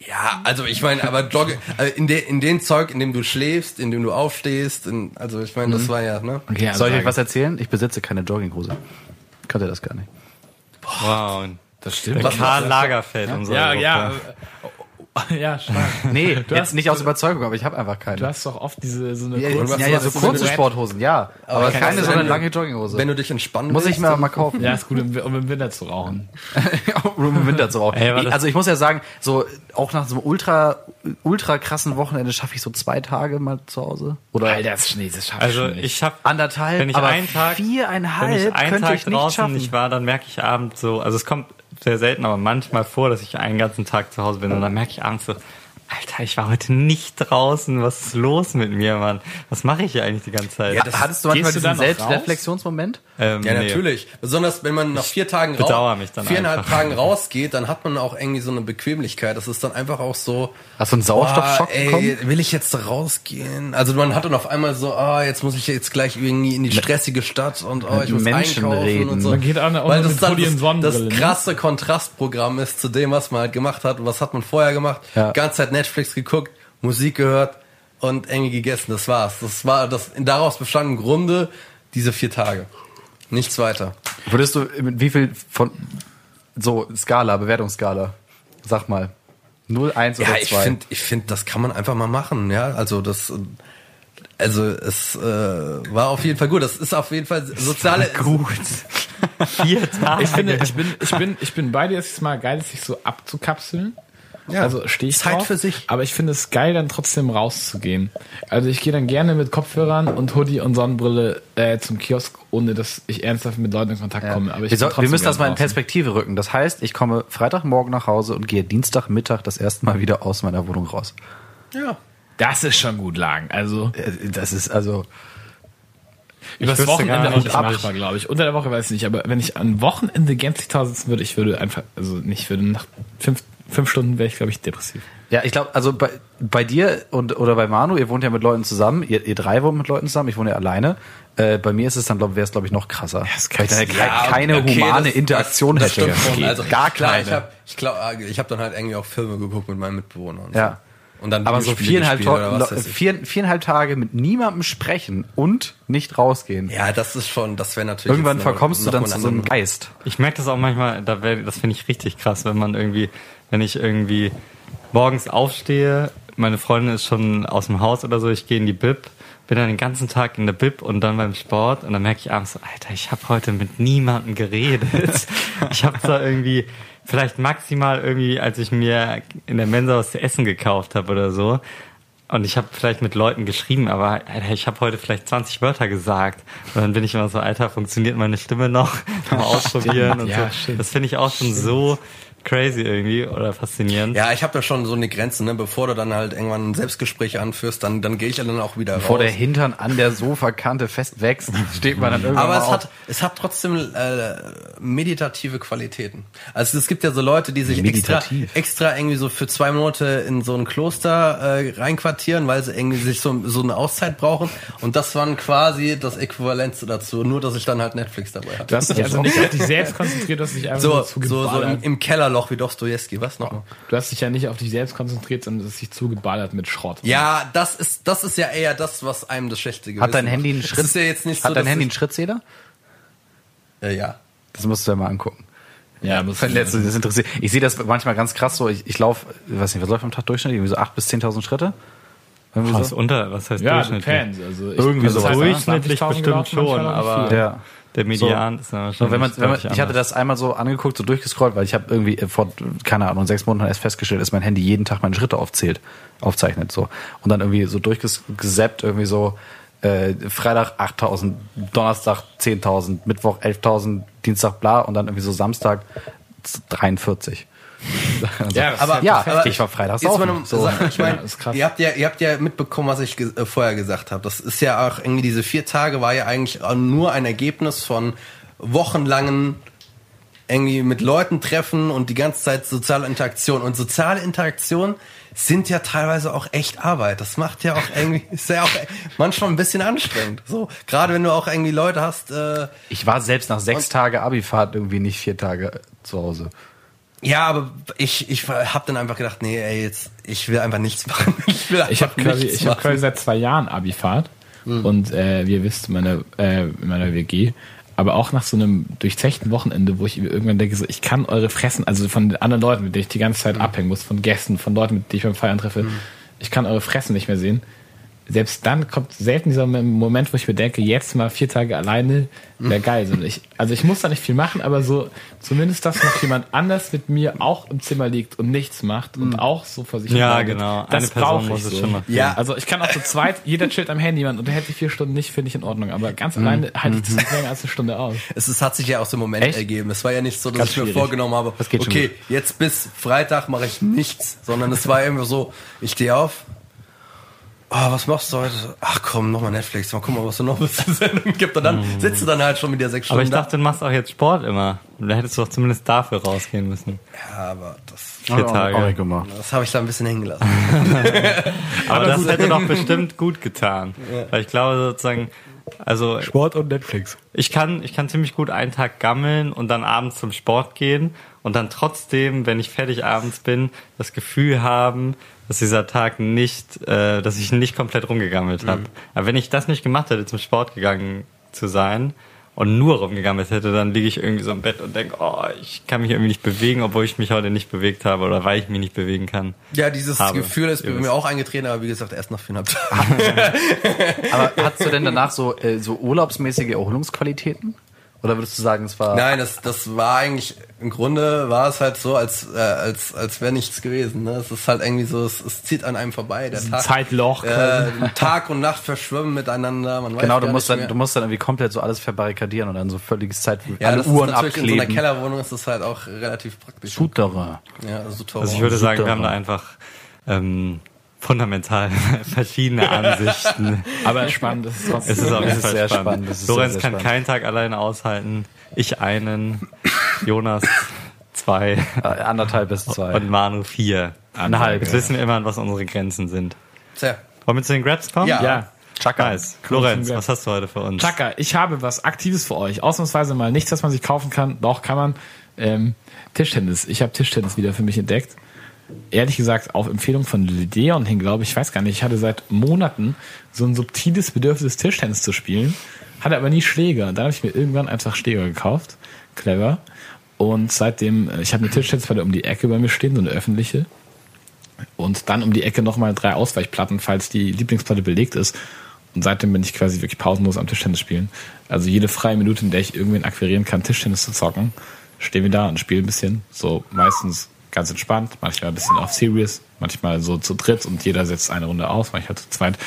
Ja, also ich meine, aber Jogge, also in, de, in den Zeug, in dem du schläfst, in dem du aufstehst, in, also ich meine, das war ja, ne? Okay, Soll ich euch was erzählen? Ich besitze keine Jogginghose. Könnt ihr das gar nicht. Wow, und Das stimmt. Was- Karl Lagerfeld und so. Ja, ja. *laughs* Ja, stark. *laughs* Nee, Du jetzt hast- nicht aus Überzeugung, aber ich habe einfach keine. Du hast doch oft diese so eine ja, kurze- ja, ja, so kurze Sporthosen, ja. Aber, keine- keine so eine lange Jogginghose. Wenn du dich entspannen Muss ich mir mal kaufen. Ja, ist gut, um, im Winter zu rauchen. *laughs* um im Winter zu rauchen. Ey, aber also ich muss ja sagen, so auch nach so einem ultra ultra krassen Wochenende schaffe ich so zwei Tage mal zu Hause oder Alter, das Schnee, das schaffe Also ich nicht. ich habe anderthalb. Wenn ich aber einen Tag- viereinhalb wenn ich einen könnte Tag ich nicht draußen schaffen. nicht war, dann merke ich abends so, also es kommt sehr selten, aber manchmal vor, dass ich einen ganzen Tag zu Hause bin und dann merke ich abends so, Alter, ich war heute nicht draußen. Was ist los mit mir, Mann? Was mache ich hier eigentlich die ganze Zeit? Ja, das- Hattest du manchmal diesen raus? Selbstreflexionsmoment? ähm, Ja, nee. natürlich. Besonders wenn man nach vier Tagen dann viereinhalb einfach. Tagen rausgeht, dann hat man auch irgendwie so eine Bequemlichkeit. Das ist dann einfach auch so. Hast du einen Sauerstoffschock boah, ey, bekommen? Will ich jetzt rausgehen? Also man hat dann auf einmal so, ah, jetzt muss ich jetzt gleich irgendwie in die stressige Stadt und oh, ich muss Menschen einkaufen reden. und so. Man geht auch noch Weil das dann das, das ne? krasse Kontrastprogramm ist zu dem, was man halt gemacht hat und was hat man vorher gemacht. Ja. Ganze Zeit Netflix geguckt, Musik gehört und irgendwie gegessen. Das war's. Das war das daraus bestand im Grunde diese vier Tage. Nichts weiter. Würdest du mit wie viel von so Skala, Bewertungsskala? Sag mal. 0, 1 Ja, oder ich 2? finde, ich finde, das kann man einfach mal machen, ja. Also das, also es äh, war auf jeden Fall gut. Das ist auf jeden Fall soziale. gut. Vier Tage. Ich finde, ich bin, ich bin, ich bin bei dir, es ist mal geil, sich so abzukapseln. Ja, also stehe ich Zeit drauf, für sich. Aber ich finde es geil, dann trotzdem rauszugehen. Also ich gehe dann gerne mit Kopfhörern und Hoodie und Sonnenbrille äh, zum Kiosk, ohne dass ich ernsthaft mit Leuten in Kontakt komme. Aber ich wir, soll, wir müssen das mal in Perspektive rücken. Das heißt, ich komme Freitagmorgen nach Hause und gehe Dienstagmittag das erste Mal wieder aus meiner Wohnung raus. Ja. Das ist schon gut lagen. Also Äh, Das ist also. übers wüsste Wochenende nicht, nicht machbar, glaube ich. Unter der Woche weiß ich nicht. Aber wenn ich am Wochenende gänzlich Hause sitzen würde, ich würde einfach, also nicht, würde nach fünf, fünf Stunden wäre ich, glaube ich, depressiv. Ja, ich glaube, also bei, bei dir und oder bei Manu, ihr wohnt ja mit Leuten zusammen, ihr, ihr drei wohnt mit Leuten zusammen, ich wohne ja alleine. Äh, bei mir ist es dann, glaube wäre es, glaube ich, noch krasser. das weil ich dann ja, Ja, keine okay, humane das- Interaktion das, das hätte. Geht Also gar klar, keine. ich habe ich glaub, ich hab dann halt irgendwie auch Filme geguckt mit meinen Mitbewohnern. und ja. Und dann Aber so viereinhalb, gespielt vier, viereinhalb Tage mit niemandem sprechen und nicht rausgehen. Ja, das ist schon, das wäre natürlich. Irgendwann jetzt noch- verkommst du dann zu so einem Geist. Ich merke das auch manchmal, da wär, das finde ich richtig krass, wenn man irgendwie, wenn ich irgendwie morgens aufstehe, meine Freundin ist schon aus dem Haus oder so, ich gehe in die Bib, bin dann den ganzen Tag in der Bib und dann beim Sport und dann merke ich abends so, Alter, ich habe heute mit niemandem geredet. *laughs* ich habe zwar irgendwie, vielleicht maximal irgendwie, als ich mir in der Mensa was zu essen gekauft habe oder so, und ich habe vielleicht mit Leuten geschrieben, aber Alter, ich habe heute vielleicht 20 Wörter gesagt. Und dann bin ich immer so, Alter, funktioniert meine Stimme noch? *laughs* Mal ausprobieren *laughs* und ja, so. stimmt. Das finde ich auch schon so crazy irgendwie oder faszinierend. Ja, ich habe da schon so eine Grenze, ne? Bevor du dann halt irgendwann ein Selbstgespräch anführst, dann, dann gehe ich dann auch wieder Bevor raus. der Hintern an der Sofakante fest wächst, *laughs* steht man dann irgendwann Aber es auf. hat, es hat trotzdem äh, meditative Qualitäten. Also es gibt ja so Leute, die sich extra, Meditativ. extra irgendwie so für zwei Monate in so ein Kloster äh, reinquartieren, weil sie irgendwie sich so, so eine Auszeit brauchen. Und das waren quasi das Äquivalent dazu, nur dass ich dann halt Netflix dabei hatte. Du hast dich also nicht auf dich selbst konzentriert, du hast dich einfach so, so, so im, im Kellerloch wie Dostojewski, was nochmal? Du hast dich ja nicht auf dich selbst konzentriert, sondern du hast dich zugeballert mit Schrott. Ja, das ist, das ist ja eher das, was einem das schlechte Gewissen Hat dein Handy einen. Schritt? Ist ja jetzt nicht hat so, dein Handy einen Schrittzähler? Äh, ja. Das musst du ja mal angucken. Ja, muss Das, das interessiert. Ich sehe das manchmal ganz krass so. Ich, ich laufe, ich weiß nicht, was läuft am Tag durchschnittlich? Irgendwie so 8.000 bis 10.000 Schritte? Irgendwie Was so? unter, was heißt ja, durchschnittlich? Fans. Also ich, Irgendwie sowas, ne? Durchschnittlich 20.000 bestimmt schon, noch aber. Ja. Der Median ist dann So, wenn man, wenn man, ich hatte das einmal so angeguckt, so durchgescrollt, weil ich habe irgendwie äh, vor, keine Ahnung, sechs Monaten erst festgestellt, dass mein Handy jeden Tag meine Schritte aufzählt, aufzeichnet, so. Und dann irgendwie so durchgesappt, irgendwie so, äh, Freitag 8000, Donnerstag 10.000, Mittwoch 11.000, Dienstag bla und dann irgendwie so Samstag 43. Ja, das Aber ja, aber ich war freitags eine So. Ich meine, *laughs* Ja, ihr habt ja, ihr habt ja mitbekommen, was ich ge- äh, vorher gesagt habe. Das ist ja auch irgendwie diese vier Tage war ja eigentlich auch nur ein Ergebnis von wochenlangen irgendwie mit Leuten treffen und die ganze Zeit soziale Interaktion. Und soziale Interaktion sind ja teilweise auch echt Arbeit. Das macht ja auch irgendwie, *laughs* ist ja auch manchmal ein bisschen anstrengend. So, gerade wenn du auch irgendwie Leute hast, äh, Ich war selbst nach sechs Tage Abifahrt irgendwie nicht vier Tage zu Hause. Ja, aber ich, ich habe dann einfach gedacht, nee, ey, jetzt, ich will einfach nichts machen. *laughs* Ich will einfach Ich habe quasi, ich hab quasi seit zwei Jahren Abifahrt. Und äh, wie ihr wisst, meine, äh, in meiner WG, aber auch nach so einem durchzechten Wochenende, wo ich irgendwann denke, so, ich kann eure Fressen, also von den anderen Leuten, mit denen ich die ganze Zeit abhängen muss, von Gästen, von Leuten, mit denen ich beim Feiern treffe, ich kann eure Fressen nicht mehr sehen. Selbst dann kommt selten dieser Moment, wo ich mir denke, jetzt mal vier Tage alleine wäre geil. So, ich, also ich muss da nicht viel machen, aber so zumindest, dass noch jemand anders mit mir auch im Zimmer liegt und nichts macht und auch so vor sich Ja, hin genau. Das brauche ich es so. schon machen. Ja. Also ich kann auch zu zweit, jeder chillt am Handy, man unterhält sich vier Stunden nicht, finde ich in Ordnung. Aber ganz alleine halte ich das nicht länger als eine Stunde aus. Es ist, hat sich ja aus dem Moment Echt? ergeben. Es war ja nicht so, dass Ganz ich mir schwierig. vorgenommen habe, okay, jetzt bis Freitag mache ich nichts, sondern es war *laughs* irgendwie so, ich stehe auf, oh, was machst du heute? Ach komm, nochmal Netflix, mal gucken, was es noch bis zur Sendung gibt. Und dann sitzt du dann halt schon mit dir sechs Aber Stunden ich dachte, du machst auch jetzt Sport immer. Da hättest du doch zumindest dafür rausgehen müssen. Ja, aber das, Vier Tage. Auch nicht gemacht. das habe ich da ein bisschen hängen gelassen. *laughs* Aber das hätte doch bestimmt gut getan. Weil ich glaube sozusagen, also Sport und Netflix. ich kann, ich kann ziemlich gut einen Tag gammeln und dann abends zum Sport gehen und dann trotzdem, wenn ich fertig abends bin, das Gefühl haben, dass dieser Tag nicht, äh, dass ich nicht komplett rumgegammelt habe. Aber wenn ich das nicht gemacht hätte, zum Sport gegangen zu sein und nur rumgegammelt hätte, dann liege ich irgendwie so im Bett und denke, oh, ich kann mich irgendwie nicht bewegen, obwohl ich mich heute nicht bewegt habe oder weil ich mich nicht bewegen kann. Ja, dieses Habe. Gefühl ist bei mir auch eingetreten, aber wie gesagt, erst nach viereinhalb Tagen. *laughs* *laughs* Aber hast du denn danach so, äh, so urlaubsmäßige Erholungsqualitäten? Oder würdest du sagen, es war. Nein, das, das war eigentlich, im Grunde war es halt so, als, äh, als, als wäre nichts gewesen. Ne? Es ist halt irgendwie so, es, es zieht an einem vorbei. Der Tag, Zeitloch Äh, *laughs* Tag und Nacht verschwimmen miteinander. Man weiß Genau, du musst, dann, mehr. du musst dann irgendwie komplett so alles verbarrikadieren und dann so völliges Zeit, ja, alle das Uhren ist natürlich in so einer abkleben. Kellerwohnung ist das halt auch relativ praktisch. Shooterer. Ja, so toll. Also ich würde sagen, wir haben da einfach ähm, fundamental *laughs* verschiedene Ansichten. *laughs* Aber spannend, das ist trotzdem. Es ist auf jeden Es ist Fall sehr spannend. spannend, es Lorenz sehr, sehr kann spannend. keinen Tag alleine aushalten. Ich einen, Jonas zwei Äh, anderthalb bis zwei. und Manu vier. Eineinhalb. Jetzt wissen wir immer, was unsere Grenzen sind. Tja. Wollen wir zu den Grabs kommen? Ja. ja. Chaka. Nice. Lorenz, was hast du heute für uns? Chaka, ich habe was Aktives für euch. Ausnahmsweise mal nichts, was man sich kaufen kann. Doch, kann man. Ähm, Tischtennis. Ich habe Tischtennis wieder für mich entdeckt. Ehrlich gesagt auf Empfehlung von Leon hin, glaube ich, ich weiß gar nicht, ich hatte seit Monaten so ein subtiles Bedürfnis, Tischtennis zu spielen, hatte aber nie Schläger. Und dann habe ich mir irgendwann einfach Schläger gekauft. Clever. Und seitdem, äh, ich habe eine Tischtennisplatte um die Ecke bei mir stehen, so eine öffentliche. Und dann um die Ecke nochmal drei Ausweichplatten, falls die Lieblingsplatte belegt ist. Und seitdem bin ich quasi wirklich pausenlos am Tischtennis spielen. Also jede freie Minute, in der ich irgendwen akquirieren kann, Tischtennis zu zocken, stehen wir da und spielen ein bisschen. So meistens ganz entspannt, manchmal ein bisschen auf serious, manchmal so zu dritt und jeder setzt eine Runde aus, manchmal zu zweit.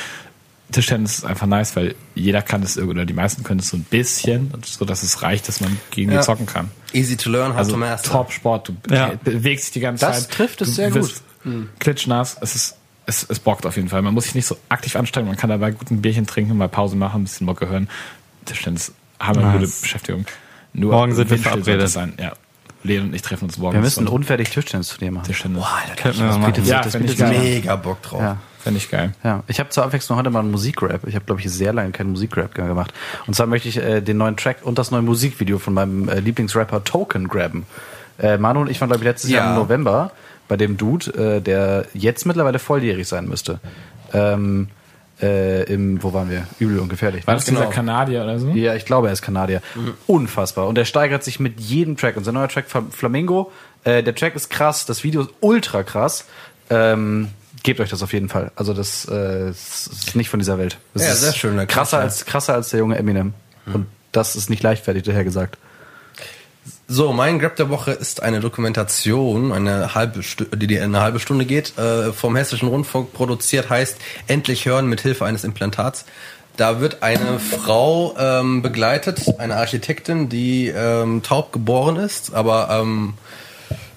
Tischtennis ist einfach nice, weil jeder kann es oder die meisten können es so ein bisschen, so dass es reicht, dass man gegen Ja. die zocken kann. Easy to learn, Also to master. Top Sport, du Ja. bewegst dich die ganze Das Zeit. trifft es du sehr wirst Klitschnass, es ist es, es bockt auf jeden Fall. Man muss sich nicht so aktiv anstrengen, man kann dabei gut ein Bierchen trinken, mal Pause machen, ein bisschen Mucke hören. Tischtennis haben eine Nice. gute Beschäftigung. Nur Morgen sind wir verabredet. Sein. Ja. Leon und ich treffen uns morgen. Wir müssen ein zum unfertig Tischtennisturnier machen. Tischtennis. Boah, Alter, mal machen. bietet sich- Ja, das fänd ich bietet sich geil. mega Bock drauf. Ja. Fände ich geil. Ja, ich habe zur Abwechslung heute mal einen Musikrap. Ich habe, glaube ich, sehr lange keinen Musikrap mehr gemacht. Und zwar möchte ich äh, den neuen Track und das neue Musikvideo von meinem äh, Lieblingsrapper Token grabben. Äh, Manu und ich waren, glaube ich, letztes Ja. Jahr im November bei dem Dude, äh, der jetzt mittlerweile volljährig sein müsste. Ähm, äh, im, wo waren wir? Übel und gefährlich. War das Genau. dieser Kanadier oder so? Ja, ich glaube, er ist Kanadier. Unfassbar. Und er steigert sich mit jedem Track. Und sein neuer Track Flam- Flamingo, äh, der Track ist krass, das Video ist ultra krass. Ähm, gebt euch das auf jeden Fall. Also das äh, ist nicht von dieser Welt. Das Ja, ist sehr schön, Krasser als, krasser als der junge Eminem. Und das ist nicht leichtfertig daher gesagt. So, mein Grab der Woche ist eine Dokumentation, eine halbe die die eine halbe Stunde geht, äh, vom Hessischen Rundfunk produziert, heißt Endlich hören mit Hilfe eines Implantats. Da wird eine Frau ähm, begleitet, eine Architektin, die ähm, taub geboren ist, aber ähm,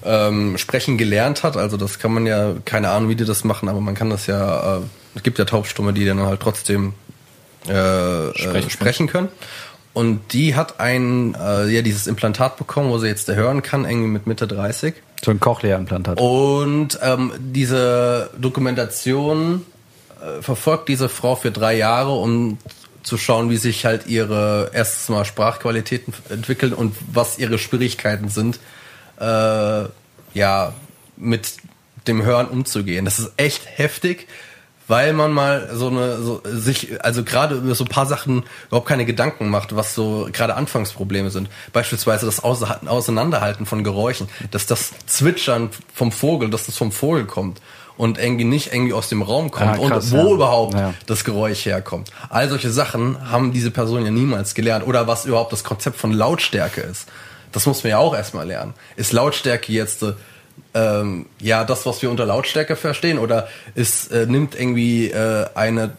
ähm, sprechen gelernt hat. Also das kann man ja, keine Ahnung, wie die das machen, aber man kann das ja, äh, es gibt ja Taubstumme, die dann halt trotzdem äh, sprechen. Sprechen. Äh, sprechen können. Und die hat ein, äh, ja, dieses Implantat bekommen, wo sie jetzt hören kann, irgendwie mit Mitte 30. So ein Cochlea-Implantat. Und ähm, diese Dokumentation äh, verfolgt diese Frau für drei Jahre, um zu schauen, wie sich halt ihre erstens mal Sprachqualitäten entwickeln und was ihre Schwierigkeiten sind, äh, ja, mit dem Hören umzugehen. Das ist echt heftig, weil man mal so eine, so sich, also gerade über so ein paar Sachen überhaupt keine Gedanken macht, was so gerade Anfangsprobleme sind. Beispielsweise das Auseinanderhalten von Geräuschen, dass das Zwitschern vom Vogel, dass das vom Vogel kommt und irgendwie nicht irgendwie aus dem Raum kommt Ah, krass, und wo ja. überhaupt Ja. das Geräusch herkommt. All solche Sachen haben diese Person ja niemals gelernt. Oder was überhaupt das Konzept von Lautstärke ist. Das muss man ja auch erstmal lernen. Ist Lautstärke jetzt äh, ähm, ja das, was wir unter Lautstärke verstehen? Oder ist, äh, nimmt irgendwie äh, eine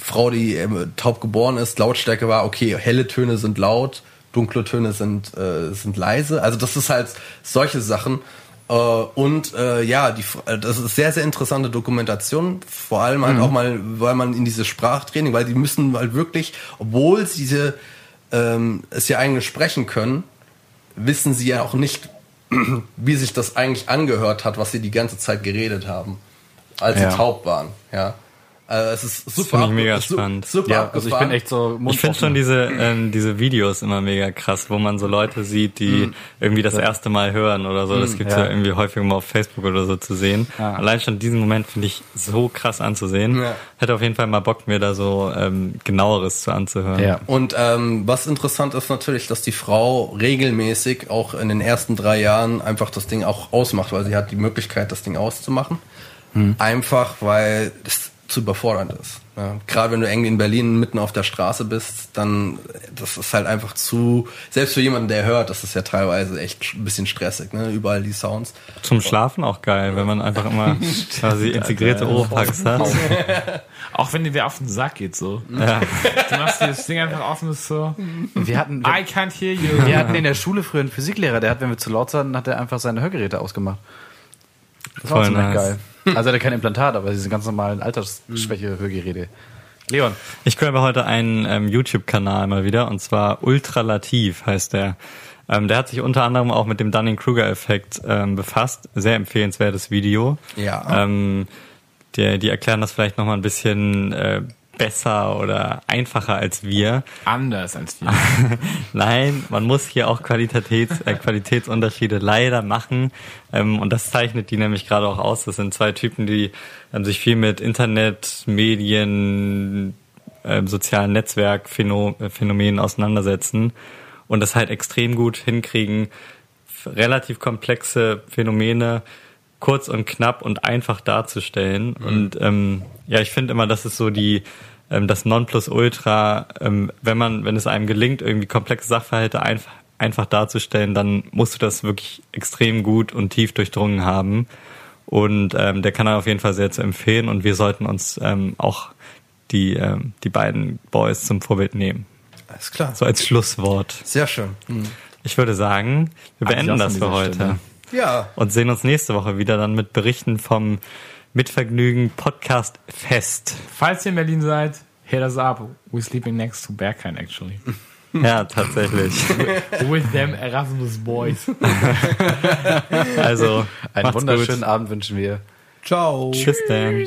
Frau, die ähm, taub geboren ist, Lautstärke war, okay, helle Töne sind laut, dunkle Töne sind, äh, sind leise. Also das ist halt solche Sachen. Äh, und äh, ja, die, äh, das ist sehr, sehr interessante Dokumentation. Vor allem halt auch mal, weil man in diese Sprachtraining, weil die müssen halt wirklich, obwohl sie diese, ähm, es ja eigentlich sprechen können, wissen sie ja auch nicht, *clears throat* wie sich das eigentlich angehört hat, was sie die ganze Zeit geredet haben, als Ja. sie taub waren. Ja, also es ist super, finde ich abge- mega spannend. super Ja, also ich bin echt so Ich finde schon diese, ähm, diese Videos immer mega krass, wo man so Leute sieht, die irgendwie das erste Mal hören oder so. Das gibt's ja. ja. irgendwie häufig mal auf Facebook oder so zu sehen. Ja. Allein schon diesen Moment finde ich so krass anzusehen. Ja. Hätte auf jeden Fall mal Bock, mir da so ähm, genaueres zu anzuhören. Ja. Und ähm, was interessant ist natürlich, dass die Frau regelmäßig auch in den ersten drei Jahren einfach das Ding auch ausmacht, weil sie hat die Möglichkeit, das Ding auszumachen. Einfach, weil es zu überfordernd ist. Ja, Gerade wenn du irgendwie in Berlin mitten auf der Straße bist, dann das ist halt einfach zu, selbst für jemanden, der hört, das ist ja teilweise echt ein bisschen stressig, ne? Überall die Sounds. Zum Schlafen auch geil, wenn man einfach immer *laughs* quasi integrierte Oropax hat. *laughs* Auch wenn dir wer auf den Sack geht, so. Du machst dir das Ding einfach und ist so, Wir hatten, I can't hear you. wir hatten in der Schule früher einen Physiklehrer, der hat, wenn wir zu laut waren, hat er einfach seine Hörgeräte ausgemacht. Das war ziemlich nice. geil. Also er hatte kein Implantat, aber diese ganz normalen Altersschwäche-Hörgeräte. Leon. Ich grabe heute einen ähm, YouTube-Kanal mal wieder und zwar Ultralativ heißt der. Ähm, der hat sich unter anderem auch mit dem Dunning-Kruger-Effekt ähm, befasst. Sehr empfehlenswertes Video. Ja. Ähm, der, die erklären das vielleicht nochmal ein bisschen äh, besser oder einfacher als wir. Anders als wir. *laughs* Nein, man muss hier auch Qualitäts, äh, Qualitätsunterschiede leider machen. Ähm, und das zeichnet die nämlich gerade auch aus. Das sind zwei Typen, die ähm, sich viel mit Internet, Medien, ähm, sozialen Netzwerkphänomenen auseinandersetzen und das halt extrem gut hinkriegen, relativ komplexe Phänomene kurz und knapp und einfach darzustellen. Und ähm, ja, ich finde immer, das ist so die ähm, das Nonplusultra, ähm, wenn man, wenn es einem gelingt, irgendwie komplexe Sachverhalte einfach einfach darzustellen, dann musst du das wirklich extrem gut und tief durchdrungen haben. Und ähm, der Kanal auf jeden Fall sehr zu empfehlen und wir sollten uns ähm, auch die, ähm, die beiden Boys zum Vorbild nehmen. Alles klar. So als Schlusswort. Sehr schön. Ich würde sagen, wir beenden das für heute. Stelle. Ja, Und sehen uns nächste Woche wieder dann mit Berichten vom Mitvergnügen Podcast Fest. Falls ihr in Berlin seid, hit us up. We're sleeping next to Berghain, actually. *laughs* Ja, tatsächlich. *laughs* With them Erasmus Boys. *laughs* Also, Einen wunderschönen gut. Abend wünschen wir. ciao. Tschüss, Dan.